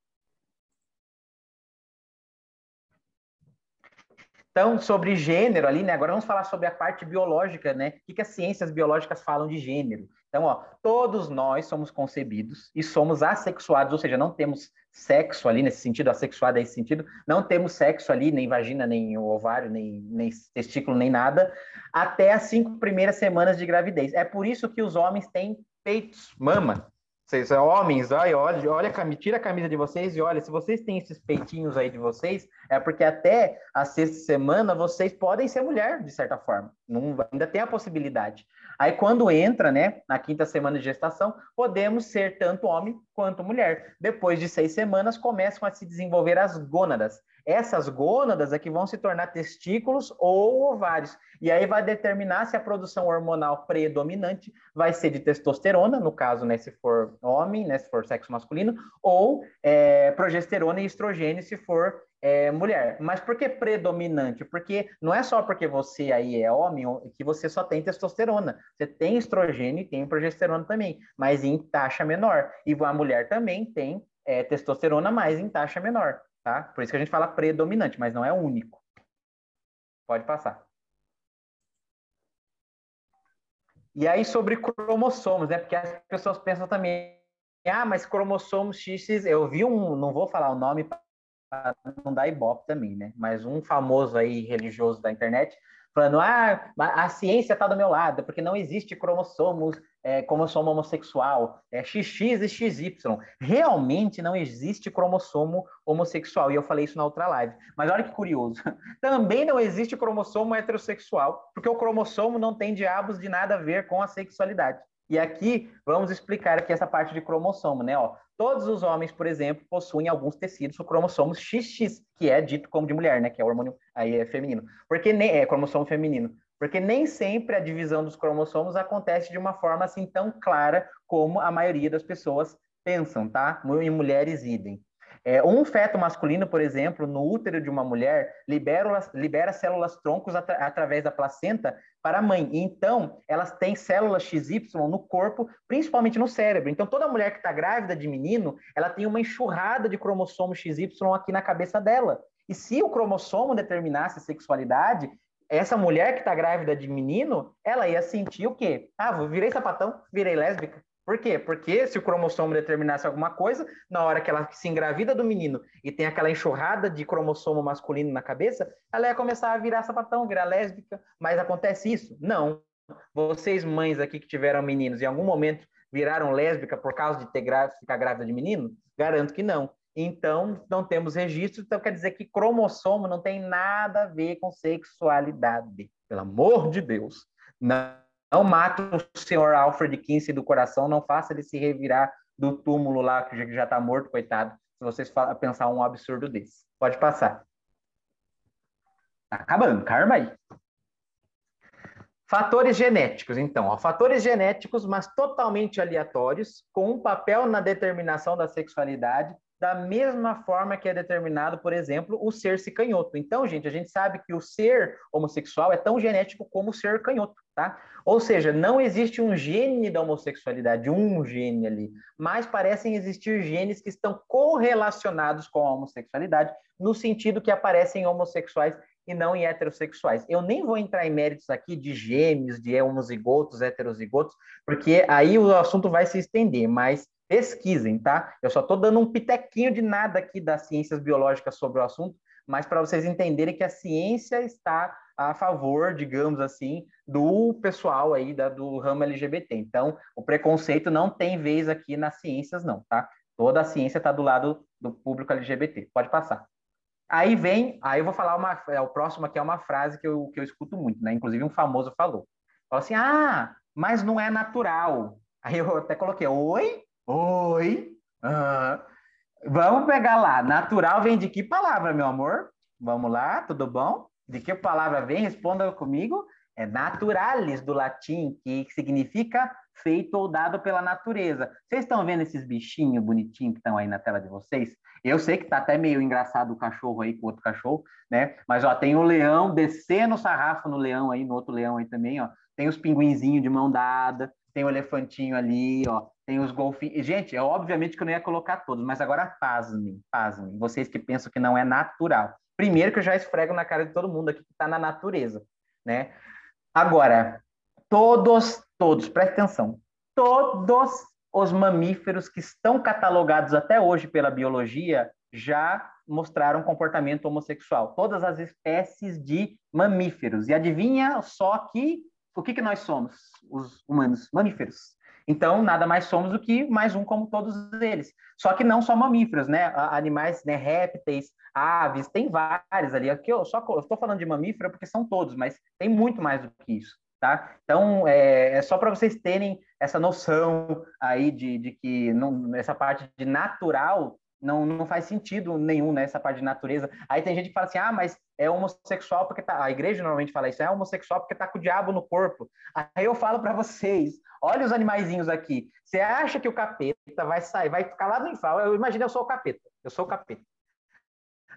Então, sobre gênero ali, né? Agora vamos falar sobre a parte biológica, né? O que, que as ciências biológicas falam de gênero? Então, ó, todos nós somos concebidos e somos assexuados, ou seja, não temos sexo ali nesse sentido, assexuado nesse sentido, não temos sexo ali, nem vagina, nem ovário, nem, nem testículo, nem nada, até as cinco primeiras semanas de gravidez. É por isso que os homens têm peitos, mama, vocês homens, olha, olha, olha, tira a camisa de vocês e olha, se vocês têm esses peitinhos aí de vocês, é porque até a sexta semana vocês podem ser mulher, de certa forma. Não, ainda tem a possibilidade. Aí quando entra, né, na quinta semana de gestação, podemos ser tanto homem quanto mulher. Depois de seis semanas, começam a se desenvolver as gônadas. Essas gônadas é que vão se tornar testículos ou ovários. E aí vai determinar se a produção hormonal predominante vai ser de testosterona, no caso, né, se for homem, né, se for sexo masculino, ou é, progesterona e estrogênio, se for é, mulher. Mas por que predominante? Porque não é só porque você aí é homem que você só tem testosterona. Você tem estrogênio e tem progesterona também, mas em taxa menor. E a mulher também tem é, testosterona, mas em taxa menor tá? Por isso que a gente fala predominante, mas não é único. Pode passar. E aí sobre cromossomos, né? Porque as pessoas pensam também, ah, mas cromossomos XX, eu vi um, não vou falar o nome para não dar ibope também, né? Mas um famoso aí religioso da internet falando, ah, a ciência está do meu lado, porque não existe cromossomos, é, cromossomo homossexual, é XX e XY. Realmente não existe cromossomo homossexual, e eu falei isso na outra live. Mas olha que curioso, também não existe cromossomo heterossexual, porque o cromossomo não tem diabos de nada a ver com a sexualidade. E aqui vamos explicar aqui essa parte de cromossomo, né? Ó, todos os homens, por exemplo, possuem alguns tecidos o cromossomos XX, que é dito como de mulher, né? Que é o hormônio aí é feminino. Porque nem é cromossomo feminino. Porque nem sempre a divisão dos cromossomos acontece de uma forma assim tão clara como a maioria das pessoas pensam, tá? Em mulheres idem. É, um feto masculino, por exemplo, no útero de uma mulher, libera, libera células troncos atra através da placenta para a mãe. Então, elas têm células XY no corpo, principalmente no cérebro. Então, toda mulher que está grávida de menino, ela tem uma enxurrada de cromossomo XY aqui na cabeça dela. E se o cromossomo determinasse a sexualidade, essa mulher que está grávida de menino, ela ia sentir o quê? Ah, virei sapatão, virei lésbica. Por quê? Porque se o cromossomo determinasse alguma coisa, na hora que ela se engravida do menino e tem aquela enxurrada de cromossomo masculino na cabeça, ela ia começar a virar sapatão, virar lésbica. Mas acontece isso? Não. Vocês, mães aqui que tiveram meninos, em algum momento viraram lésbica por causa de ter ficar grávida de menino? Garanto que não. Então, não temos registro, então quer dizer que cromossomo não tem nada a ver com sexualidade. Pelo amor de Deus. Não não mata o senhor Alfred Kinsey do coração, não faça ele se revirar do túmulo lá, que já está morto, coitado, se vocês pensar um absurdo desse. Pode passar. Tá acabando, karma aí. Fatores genéticos, então, ó, fatores genéticos, mas totalmente aleatórios, com um papel na determinação da sexualidade, da mesma forma que é determinado, por exemplo, o ser se canhoto. Então, gente, a gente sabe que o ser homossexual é tão genético como o ser canhoto, tá? Ou seja, não existe um gene da homossexualidade, um gene ali, mas parecem existir genes que estão correlacionados com a homossexualidade, no sentido que aparecem homossexuais e não em heterossexuais. Eu nem vou entrar em méritos aqui de gêmeos, de homozigotos, heterozigotos, porque aí o assunto vai se estender, mas pesquisem, tá? Eu só estou dando um pitequinho de nada aqui das ciências biológicas sobre o assunto, mas para vocês entenderem que a ciência está a favor, digamos assim, do pessoal aí da, do ramo LGBT. Então, o preconceito não tem vez aqui nas ciências, não, tá? Toda a ciência está do lado do público LGBT. Pode passar. Aí vem, aí eu vou falar uma, é, o próximo aqui é uma frase que eu, que eu escuto muito, né? Inclusive um famoso falou. Fala assim, ah, mas não é natural. Aí eu até coloquei, oi? Oi? Uhum. Vamos pegar lá. Natural vem de que palavra, meu amor? Vamos lá, tudo bom? De que palavra vem? Responda comigo. É naturalis, do latim, que significa feito ou dado pela natureza. Vocês estão vendo esses bichinhos bonitinhos que estão aí na tela de vocês? Eu sei que tá até meio engraçado o cachorro aí com o outro cachorro, né? Mas ó, tem o leão descendo o sarrafo no leão aí, no outro leão aí também, ó. Tem os pinguinzinhos de mão dada, tem o elefantinho ali, ó. Tem os golfinhos. Gente, é obviamente que eu não ia colocar todos, mas agora pasmem, pasmem. Vocês que pensam que não é natural. Primeiro que eu já esfrego na cara de todo mundo aqui que está na natureza, né? Agora, todos, todos, preste atenção, todos os mamíferos que estão catalogados até hoje pela biologia já mostraram comportamento homossexual. Todas as espécies de mamíferos. E adivinha só que o que, que nós somos, os humanos? Mamíferos. Então, nada mais somos do que mais um como todos eles. Só que não só mamíferos, né? Animais, né? répteis, aves, tem vários ali. Aqui eu só estou falando de mamífero porque são todos, mas tem muito mais do que isso, tá? Então, é, é só para vocês terem essa noção aí de, de que não, essa parte de natural não, não faz sentido nenhum nessa né, parte de natureza. Aí tem gente que fala assim: ah, mas é homossexual porque tá. A igreja normalmente fala isso, é homossexual porque tá com o diabo no corpo. Aí eu falo para vocês: olha os animaizinhos aqui. Você acha que o capeta vai sair, vai ficar lá no inferno? Eu imagino, eu sou o capeta. Eu sou o capeta.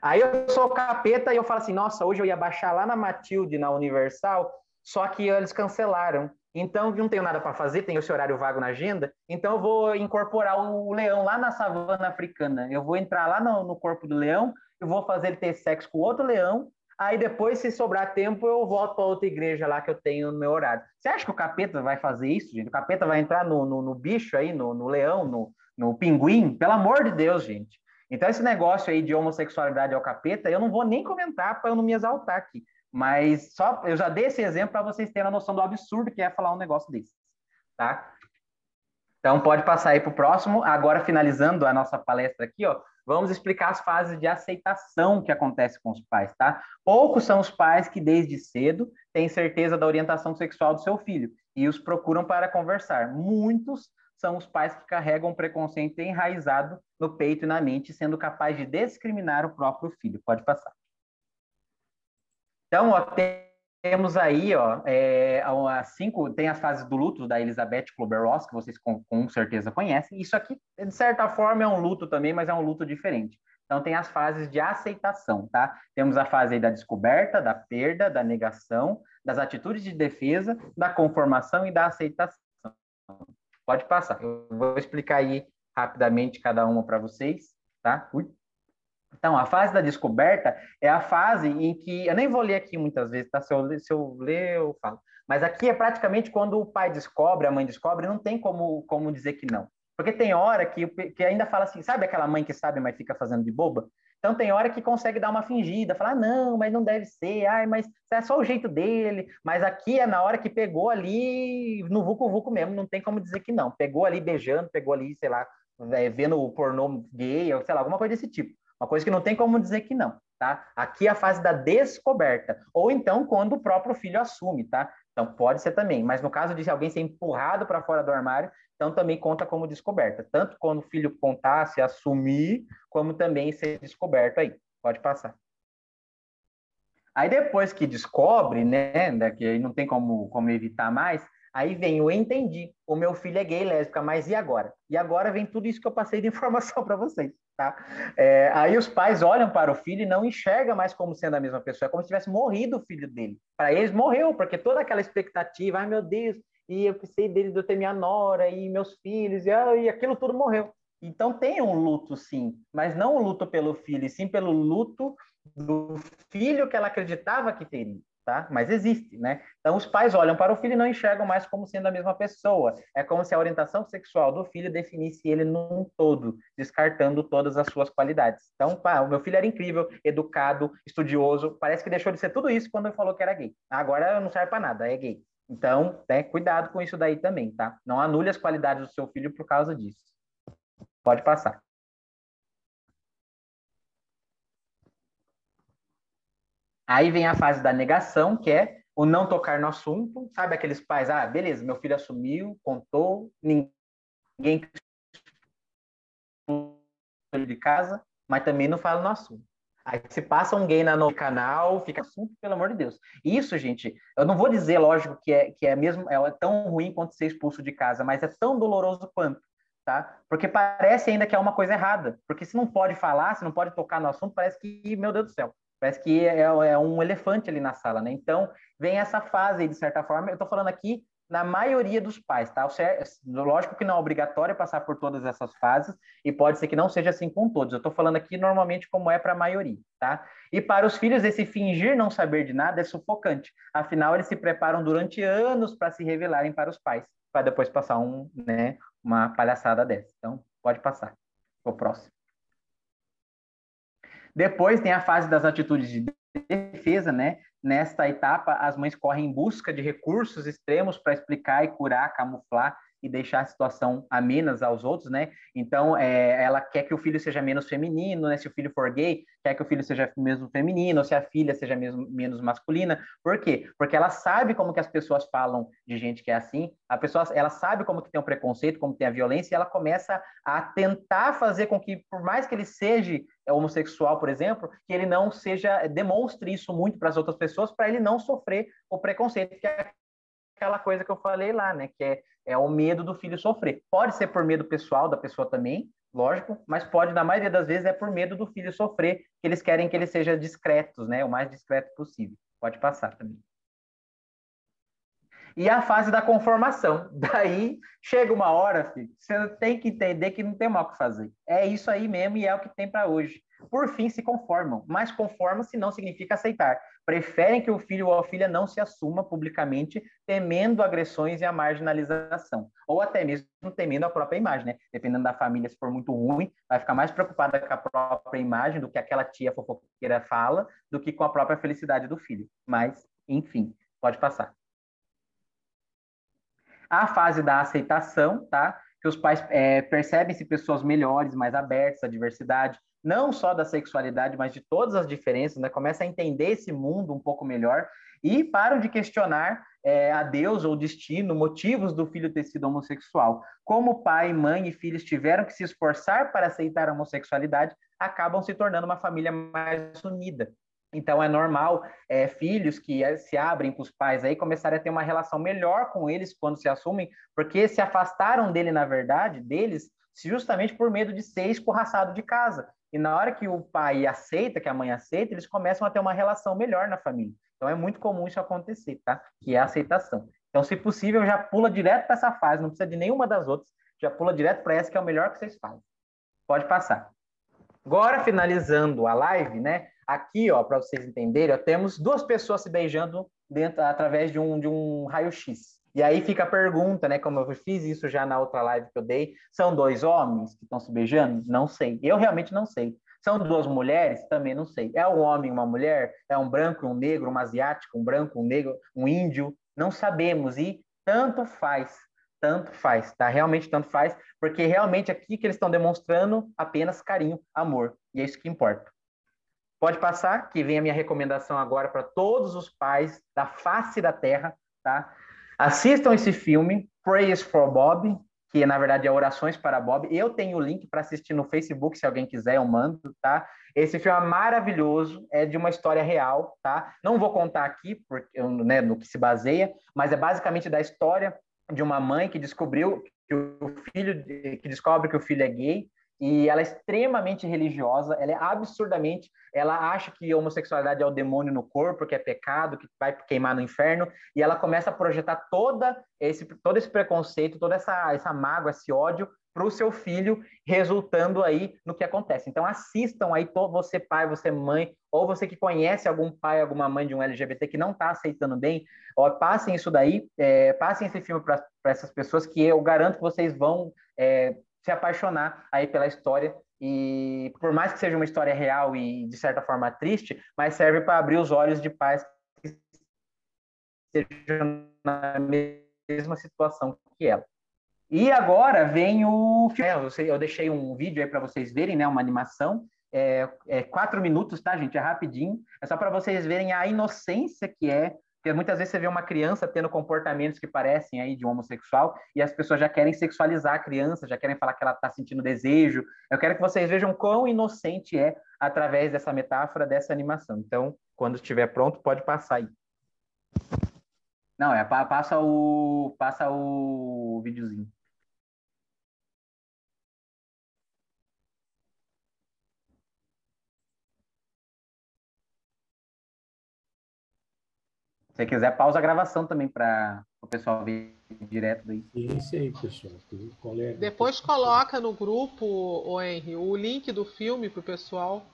Aí eu sou o capeta e eu falo assim: nossa, hoje eu ia baixar lá na Matilde, na Universal, só que eles cancelaram. Então, não tenho nada para fazer, tenho esse horário vago na agenda, então eu vou incorporar o leão lá na savana africana. Eu vou entrar lá no, no corpo do leão, eu vou fazer ele ter sexo com outro leão, aí depois, se sobrar tempo, eu volto para outra igreja lá que eu tenho no meu horário. Você acha que o capeta vai fazer isso, gente? O capeta vai entrar no, no, no bicho aí, no, no leão, no, no pinguim? Pelo amor de Deus, gente. Então, esse negócio aí de homossexualidade ao capeta, eu não vou nem comentar para eu não me exaltar aqui. Mas só eu já dei esse exemplo para vocês terem a noção do absurdo que é falar um negócio desse, tá? Então pode passar aí para o próximo. Agora finalizando a nossa palestra aqui, ó, vamos explicar as fases de aceitação que acontece com os pais, tá? Poucos são os pais que desde cedo têm certeza da orientação sexual do seu filho e os procuram para conversar. Muitos são os pais que carregam preconceito enraizado no peito e na mente, sendo capaz de discriminar o próprio filho. Pode passar. Então, ó, temos aí, ó, é, cinco, tem as fases do luto da Elizabeth Kubler-Ross, que vocês com, com, certeza conhecem. Isso aqui, de certa forma, é um luto também, mas é um luto diferente. Então, tem as fases de aceitação, tá? Temos a fase da descoberta, da perda, da negação, das atitudes de defesa, da conformação e da aceitação. Pode passar. Eu vou explicar aí rapidamente cada uma para vocês, tá? Ui. Então, a fase da descoberta é a fase em que, eu nem vou ler aqui muitas vezes, tá? Se eu, se eu ler, eu falo. Mas aqui é praticamente quando o pai descobre, a mãe descobre, não tem como, como dizer que não. Porque tem hora que, que ainda fala assim, sabe aquela mãe que sabe, mas fica fazendo de boba? Então tem hora que consegue dar uma fingida, falar, ah, não, mas não deve ser, ai, mas é só o jeito dele. Mas aqui é na hora que pegou ali, no Vucu Vucu mesmo, não tem como dizer que não. Pegou ali beijando, pegou ali, sei lá, é, vendo o pornô gay, ou sei lá, alguma coisa desse tipo. Uma coisa que não tem como dizer que não, tá? Aqui é a fase da descoberta, ou então quando o próprio filho assume, tá? Então pode ser também, mas no caso de alguém ser empurrado para fora do armário, então também conta como descoberta, tanto quando o filho contar, se assumir, como também ser descoberto aí. Pode passar. Aí depois que descobre, né, né que não tem como, como evitar mais, Aí vem o entendi, o meu filho é gay, lésbica, mas e agora? E agora vem tudo isso que eu passei de informação para vocês, tá? É, aí os pais olham para o filho e não enxergam mais como sendo a mesma pessoa, é como se tivesse morrido o filho dele. Para eles morreu, porque toda aquela expectativa, ai meu Deus, e eu pensei dele de eu ter minha nora e meus filhos, e, ah, e aquilo tudo morreu. Então tem um luto, sim, mas não o luto pelo filho, e sim pelo luto do filho que ela acreditava que teria tá? Mas existe, né? Então os pais olham para o filho e não enxergam mais como sendo a mesma pessoa. É como se a orientação sexual do filho definisse ele num todo, descartando todas as suas qualidades. Então, pá, o meu filho era incrível, educado, estudioso, parece que deixou de ser tudo isso quando ele falou que era gay. Agora não serve para nada, é gay. Então, né, cuidado com isso daí também, tá? Não anule as qualidades do seu filho por causa disso. Pode passar. Aí vem a fase da negação, que é o não tocar no assunto. Sabe aqueles pais, ah, beleza, meu filho assumiu, contou, ninguém de casa, mas também não fala no assunto. Aí se passa um gay no canal, fica assunto, pelo amor de Deus. Isso, gente, eu não vou dizer, lógico, que é, que é mesmo é tão ruim quanto ser expulso de casa, mas é tão doloroso quanto, tá? Porque parece ainda que é uma coisa errada. Porque se não pode falar, se não pode tocar no assunto, parece que, meu Deus do céu, parece que é, é um elefante ali na sala, né? Então, vem essa fase, de certa forma, eu tô falando aqui na maioria dos pais, tá? Lógico que não é obrigatório passar por todas essas fases e pode ser que não seja assim com todos. Eu estou falando aqui normalmente como é para a maioria, tá? E para os filhos, esse fingir não saber de nada é sufocante. Afinal, eles se preparam durante anos para se revelarem para os pais, para depois passar um, né, uma palhaçada dessa. Então, pode passar. O próximo. Depois tem a fase das atitudes de defesa, né? Nesta etapa, as mães correm em busca de recursos extremos para explicar e curar, camuflar e deixar a situação amenas aos outros, né? Então, é, ela quer que o filho seja menos feminino, né? Se o filho for gay, quer que o filho seja mesmo feminino, ou se a filha seja mesmo menos masculina. Por quê? Porque ela sabe como que as pessoas falam de gente que é assim, a pessoa, ela sabe como que tem o preconceito, como tem a violência, e ela começa a tentar fazer com que, por mais que ele seja homossexual, por exemplo, que ele não seja, demonstre isso muito para as outras pessoas, para ele não sofrer o preconceito, que é aquela coisa que eu falei lá, né? Que é, é o medo do filho sofrer. Pode ser por medo pessoal da pessoa também, lógico, mas pode, na maioria das vezes, é por medo do filho sofrer, que eles querem que ele seja discretos, né? O mais discreto possível. Pode passar também. E a fase da conformação. Daí chega uma hora, filho, você tem que entender que não tem mal o que fazer. É isso aí mesmo e é o que tem para hoje. Por fim, se conformam, mas conformam-se não significa aceitar. Preferem que o filho ou a filha não se assuma publicamente, temendo agressões e a marginalização, ou até mesmo temendo a própria imagem, né? Dependendo da família, se for muito ruim, vai ficar mais preocupada com a própria imagem do que aquela tia fofoqueira fala, do que com a própria felicidade do filho. Mas, enfim, pode passar. A fase da aceitação, tá? Que os pais é, percebem-se pessoas melhores, mais abertas à diversidade, não só da sexualidade, mas de todas as diferenças, né? Começa a entender esse mundo um pouco melhor e param de questionar é, a Deus ou destino, motivos do filho ter sido homossexual. Como pai, mãe e filhos tiveram que se esforçar para aceitar a homossexualidade, acabam se tornando uma família mais unida. Então é normal é, filhos que é, se abrem com os pais aí começarem a ter uma relação melhor com eles quando se assumem, porque se afastaram dele na verdade, deles, justamente por medo de ser escorraçado de casa. E na hora que o pai aceita, que a mãe aceita, eles começam a ter uma relação melhor na família. Então é muito comum isso acontecer, tá? Que é a aceitação. Então, se possível, já pula direto para essa fase, não precisa de nenhuma das outras, já pula direto para essa que é o melhor que vocês fazem. Pode passar. Agora, finalizando a live, né? Aqui, ó, para vocês entenderem, ó, temos duas pessoas se beijando dentro através de um, de um raio-x. E aí fica a pergunta, né? Como eu fiz isso já na outra live que eu dei, são dois homens que estão se beijando? Não sei. Eu realmente não sei. São duas mulheres? Também não sei. É um homem e uma mulher? É um branco e um negro, um asiático, um branco, um negro, um índio? Não sabemos. E tanto faz. Tanto faz, tá? Realmente tanto faz, porque realmente aqui que eles estão demonstrando apenas carinho, amor. E é isso que importa. Pode passar, que vem a minha recomendação agora para todos os pais da face da terra, tá? Assistam esse filme, Prayers for Bob, que na verdade é Orações para Bob. Eu tenho o link para assistir no Facebook, se alguém quiser, eu mando, tá? Esse filme é maravilhoso, é de uma história real, tá? Não vou contar aqui, porque, né, no que se baseia, mas é basicamente da história de uma mãe que descobriu que o filho, que descobre que o filho é gay, e ela é extremamente religiosa, ela é absurdamente, ela acha que homossexualidade é o demônio no corpo, que é pecado, que vai queimar no inferno, e ela começa a projetar toda esse, todo esse preconceito, toda essa, essa mágoa, esse ódio para o seu filho, resultando aí no que acontece. Então assistam aí, você pai, você mãe, ou você que conhece algum pai, alguma mãe de um LGBT que não está aceitando bem, ó, passem isso daí, é, passem esse filme para essas pessoas que eu garanto que vocês vão é, se apaixonar aí pela história e por mais que seja uma história real e de certa forma triste, mas serve para abrir os olhos de pais que estejam na mesma situação que ela. E agora vem o eu deixei um vídeo aí para vocês verem, né, uma animação, é, é quatro minutos, tá, gente? É rapidinho. É só para vocês verem a inocência que é Muitas vezes você vê uma criança tendo comportamentos que parecem aí de um homossexual e as pessoas já querem sexualizar a criança, já querem falar que ela está sentindo desejo. Eu quero que vocês vejam quão inocente é através dessa metáfora, dessa animação. Então, quando estiver pronto, pode passar aí. Não, é passa o passa o videozinho. Se você quiser, pausa a gravação também para o pessoal ver direto daí. Esse aí, pessoal. Colega. Depois coloca no grupo, o Henry, o link do filme para o pessoal.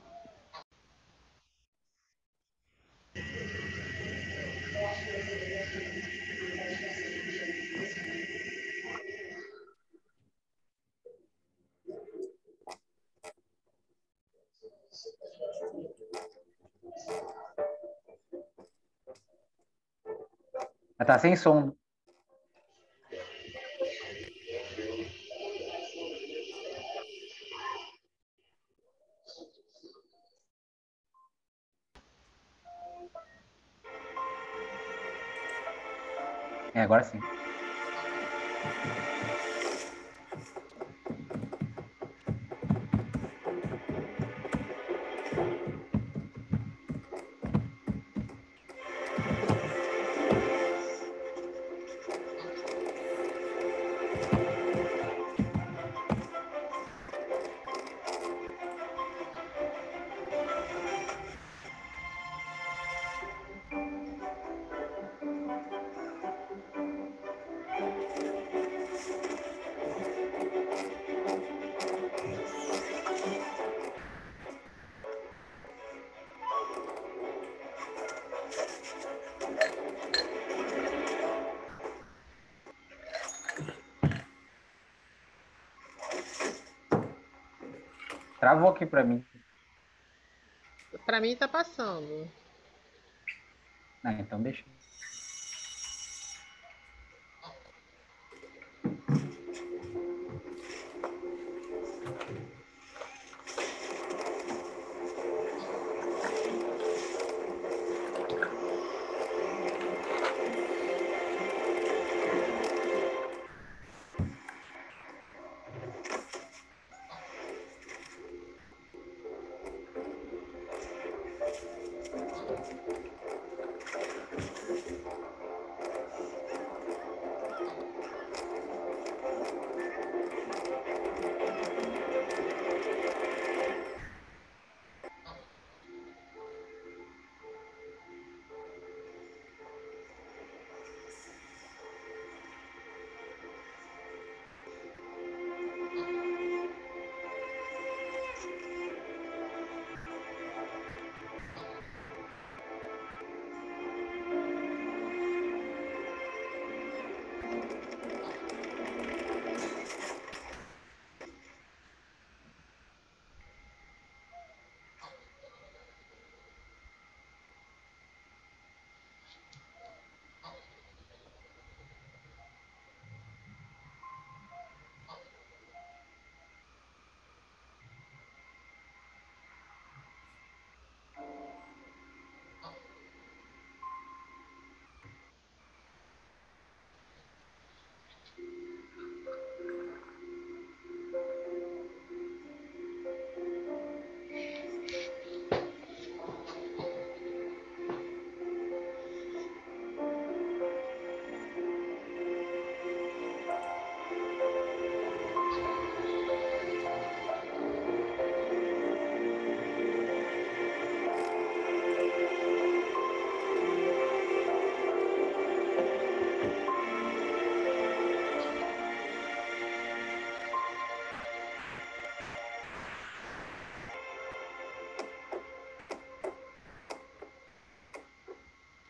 Mas tá sem som. É, agora sim. Travou aqui para mim. Para mim tá passando. Ah, então deixa.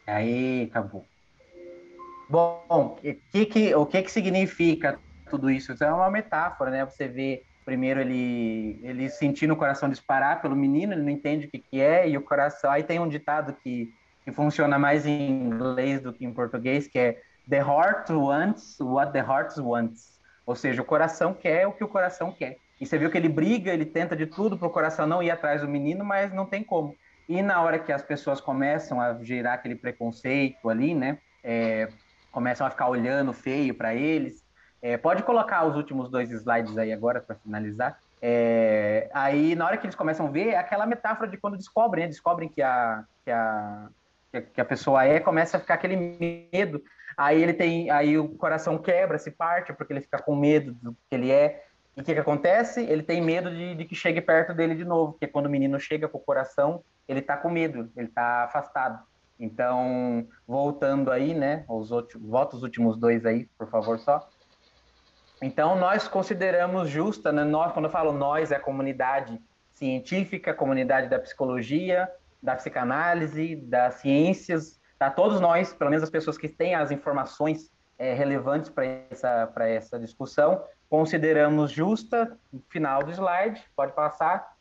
Aí, acabou. Bom, que, que, o que, que significa tudo isso? Isso é uma metáfora, né? Você vê primeiro ele, ele sentindo o coração disparar pelo menino, ele não entende o que, que é, e o coração. Aí tem um ditado que, que funciona mais em inglês do que em português, que é The heart wants what the heart wants. Ou seja, o coração quer o que o coração quer. E você viu que ele briga, ele tenta de tudo para o coração não ir atrás do menino, mas não tem como. E na hora que as pessoas começam a gerar aquele preconceito ali, né? É, começam a ficar olhando feio para eles. É, pode colocar os últimos dois slides aí agora para finalizar. É, aí, na hora que eles começam a ver, é aquela metáfora de quando descobrem, né? descobrem que a, que a, que a pessoa é, começa a ficar aquele medo. Aí ele tem, aí o coração quebra, se parte, porque ele fica com medo do que ele é. E o que, que acontece? Ele tem medo de, de, que chegue perto dele de novo, porque quando o menino chega com o coração, ele tá com medo, ele tá afastado. Então, voltando aí, né, os últimos, volta os últimos dois aí, por favor, só. Então, nós consideramos justa, né, nós, quando eu falo nós, é a comunidade científica, a comunidade da psicologia, da psicanálise, das ciências, tá? todos nós, pelo menos as pessoas que têm as informações é, relevantes para essa, essa discussão, consideramos justa, final do slide, pode passar,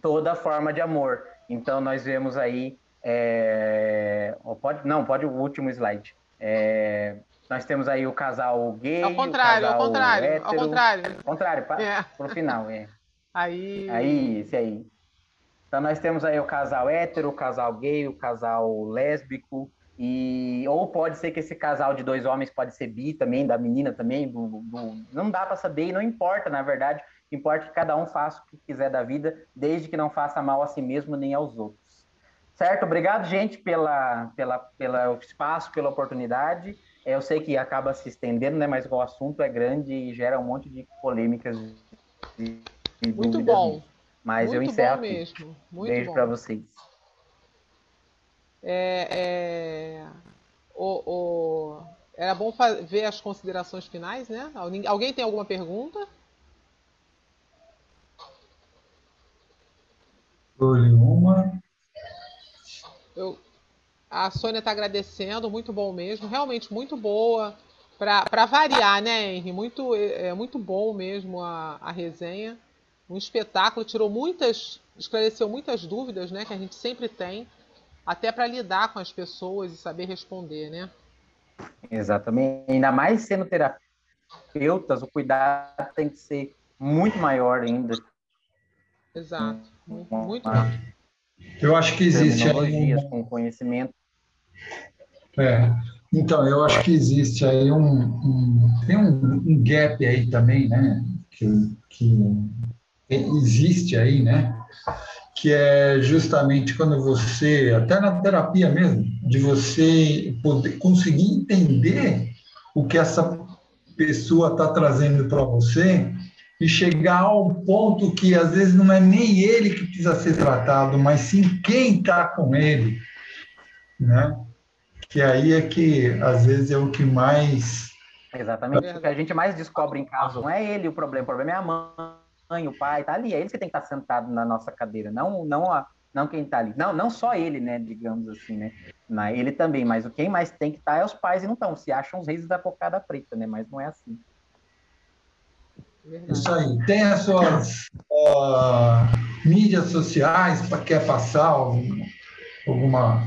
toda forma de amor. Então, nós vemos aí, é, pode, não, pode o último slide. É, nós temos aí o casal gay. Ao contrário, ao contrário, hétero, ao contrário. Ao contrário, para é. o final, é. Aí. Aí, esse aí. Então nós temos aí o casal hétero, o casal gay, o casal lésbico, e ou pode ser que esse casal de dois homens pode ser bi também, da menina também, do, do... não dá para saber e não importa, na verdade, importa que cada um faça o que quiser da vida, desde que não faça mal a si mesmo nem aos outros. Certo? Obrigado, gente, pela, pela, pelo espaço, pela oportunidade. Eu sei que acaba se estendendo, né? Mas o assunto é grande e gera um monte de polêmicas. De, de Muito bom. Mas Muito eu encerro bom mesmo. Muito Beijo para vocês. É, é... O, o... Era bom ver as considerações finais, né? Alguém tem alguma pergunta? Uma. Eu, a Sônia está agradecendo, muito bom mesmo, realmente muito boa. Para variar, né, Henry? Muito, é, é, muito bom mesmo a, a resenha. Um espetáculo, tirou muitas, esclareceu muitas dúvidas, né, que a gente sempre tem, até para lidar com as pessoas e saber responder, né? Exatamente. Ainda mais sendo terapeutas, o cuidado tem que ser muito maior ainda. Exato. Muito, muito bom. Eu acho que existe aí um... com conhecimento é. Então, eu acho que existe aí um, um tem um, um, gap aí também, né? Que, que existe aí, né? Que é justamente quando você, até na terapia mesmo, de você poder conseguir entender o que essa pessoa está trazendo para você e chegar ao ponto que às vezes não é nem ele que precisa ser tratado, mas sim quem está com ele, né? que aí é que às vezes é o que mais. Exatamente. O que a gente mais descobre em casa não é ele o problema, o problema é a mãe, o pai, tá ali. É eles que tem que estar sentado na nossa cadeira, não, não, a, não quem está ali. Não, não só ele, né? Digamos assim, né? Ele também, mas o quem mais tem que estar tá é os pais e não estão. Se acham os reis da cocada preta, né? Mas não é assim. Isso aí. Tem as suas uh, mídias sociais para quer passar alguma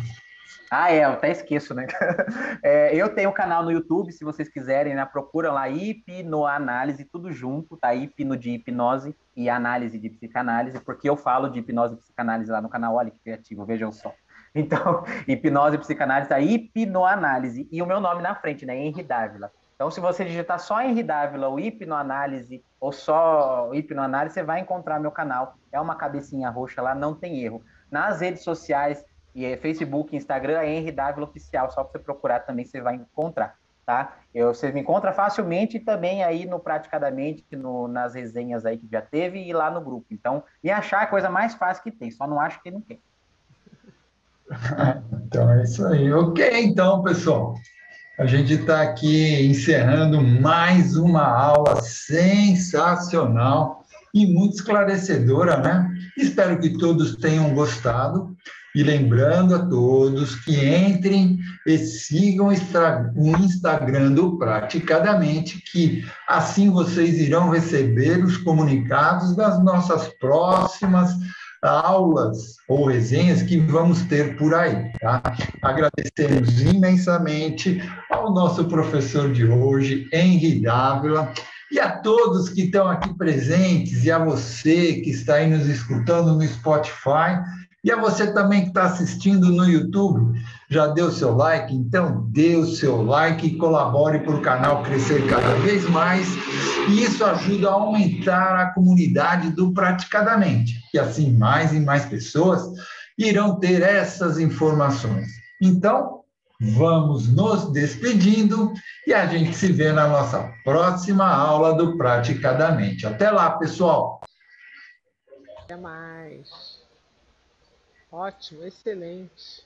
ah, é, eu até esqueço, né? É, eu tenho um canal no YouTube, se vocês quiserem, né? Procura lá hipnoanálise, tudo junto, tá? Hipno de hipnose e análise de psicanálise, porque eu falo de hipnose e psicanálise lá no canal, olha que criativo, vejam só. Então, hipnose e psicanálise, tá? Hipnoanálise. E o meu nome na frente, né? Henry Dávila. Então, se você digitar só Henry Dávila ou hipnoanálise ou só hipnoanálise, você vai encontrar meu canal. É uma cabecinha roxa lá, não tem erro. Nas redes sociais, e é Facebook, Instagram é Henry Dávila Oficial, só para você procurar também você vai encontrar, tá? Eu, você me encontra facilmente também aí no Praticadamente, no, nas resenhas aí que já teve e lá no grupo. Então, me achar é a coisa mais fácil que tem, só não acho que não tem. então é isso aí. Ok, então, pessoal. A gente está aqui encerrando mais uma aula sensacional e muito esclarecedora, né? Espero que todos tenham gostado. E lembrando a todos que entrem e sigam o Instagram do Praticadamente, que assim vocês irão receber os comunicados das nossas próximas aulas ou resenhas que vamos ter por aí, tá? Agradecemos imensamente ao nosso professor de hoje, Henri Dávila, e a todos que estão aqui presentes, e a você que está aí nos escutando no Spotify, E a você também que está assistindo no YouTube, já deu seu like? Então dê o seu like e colabore para o canal crescer cada vez mais. E isso ajuda a aumentar a comunidade do Praticadamente. E assim mais e mais pessoas irão ter essas informações. Então, vamos nos despedindo e a gente se vê na nossa próxima aula do Praticadamente. Até lá, pessoal! Até mais. Ótimo, excelente.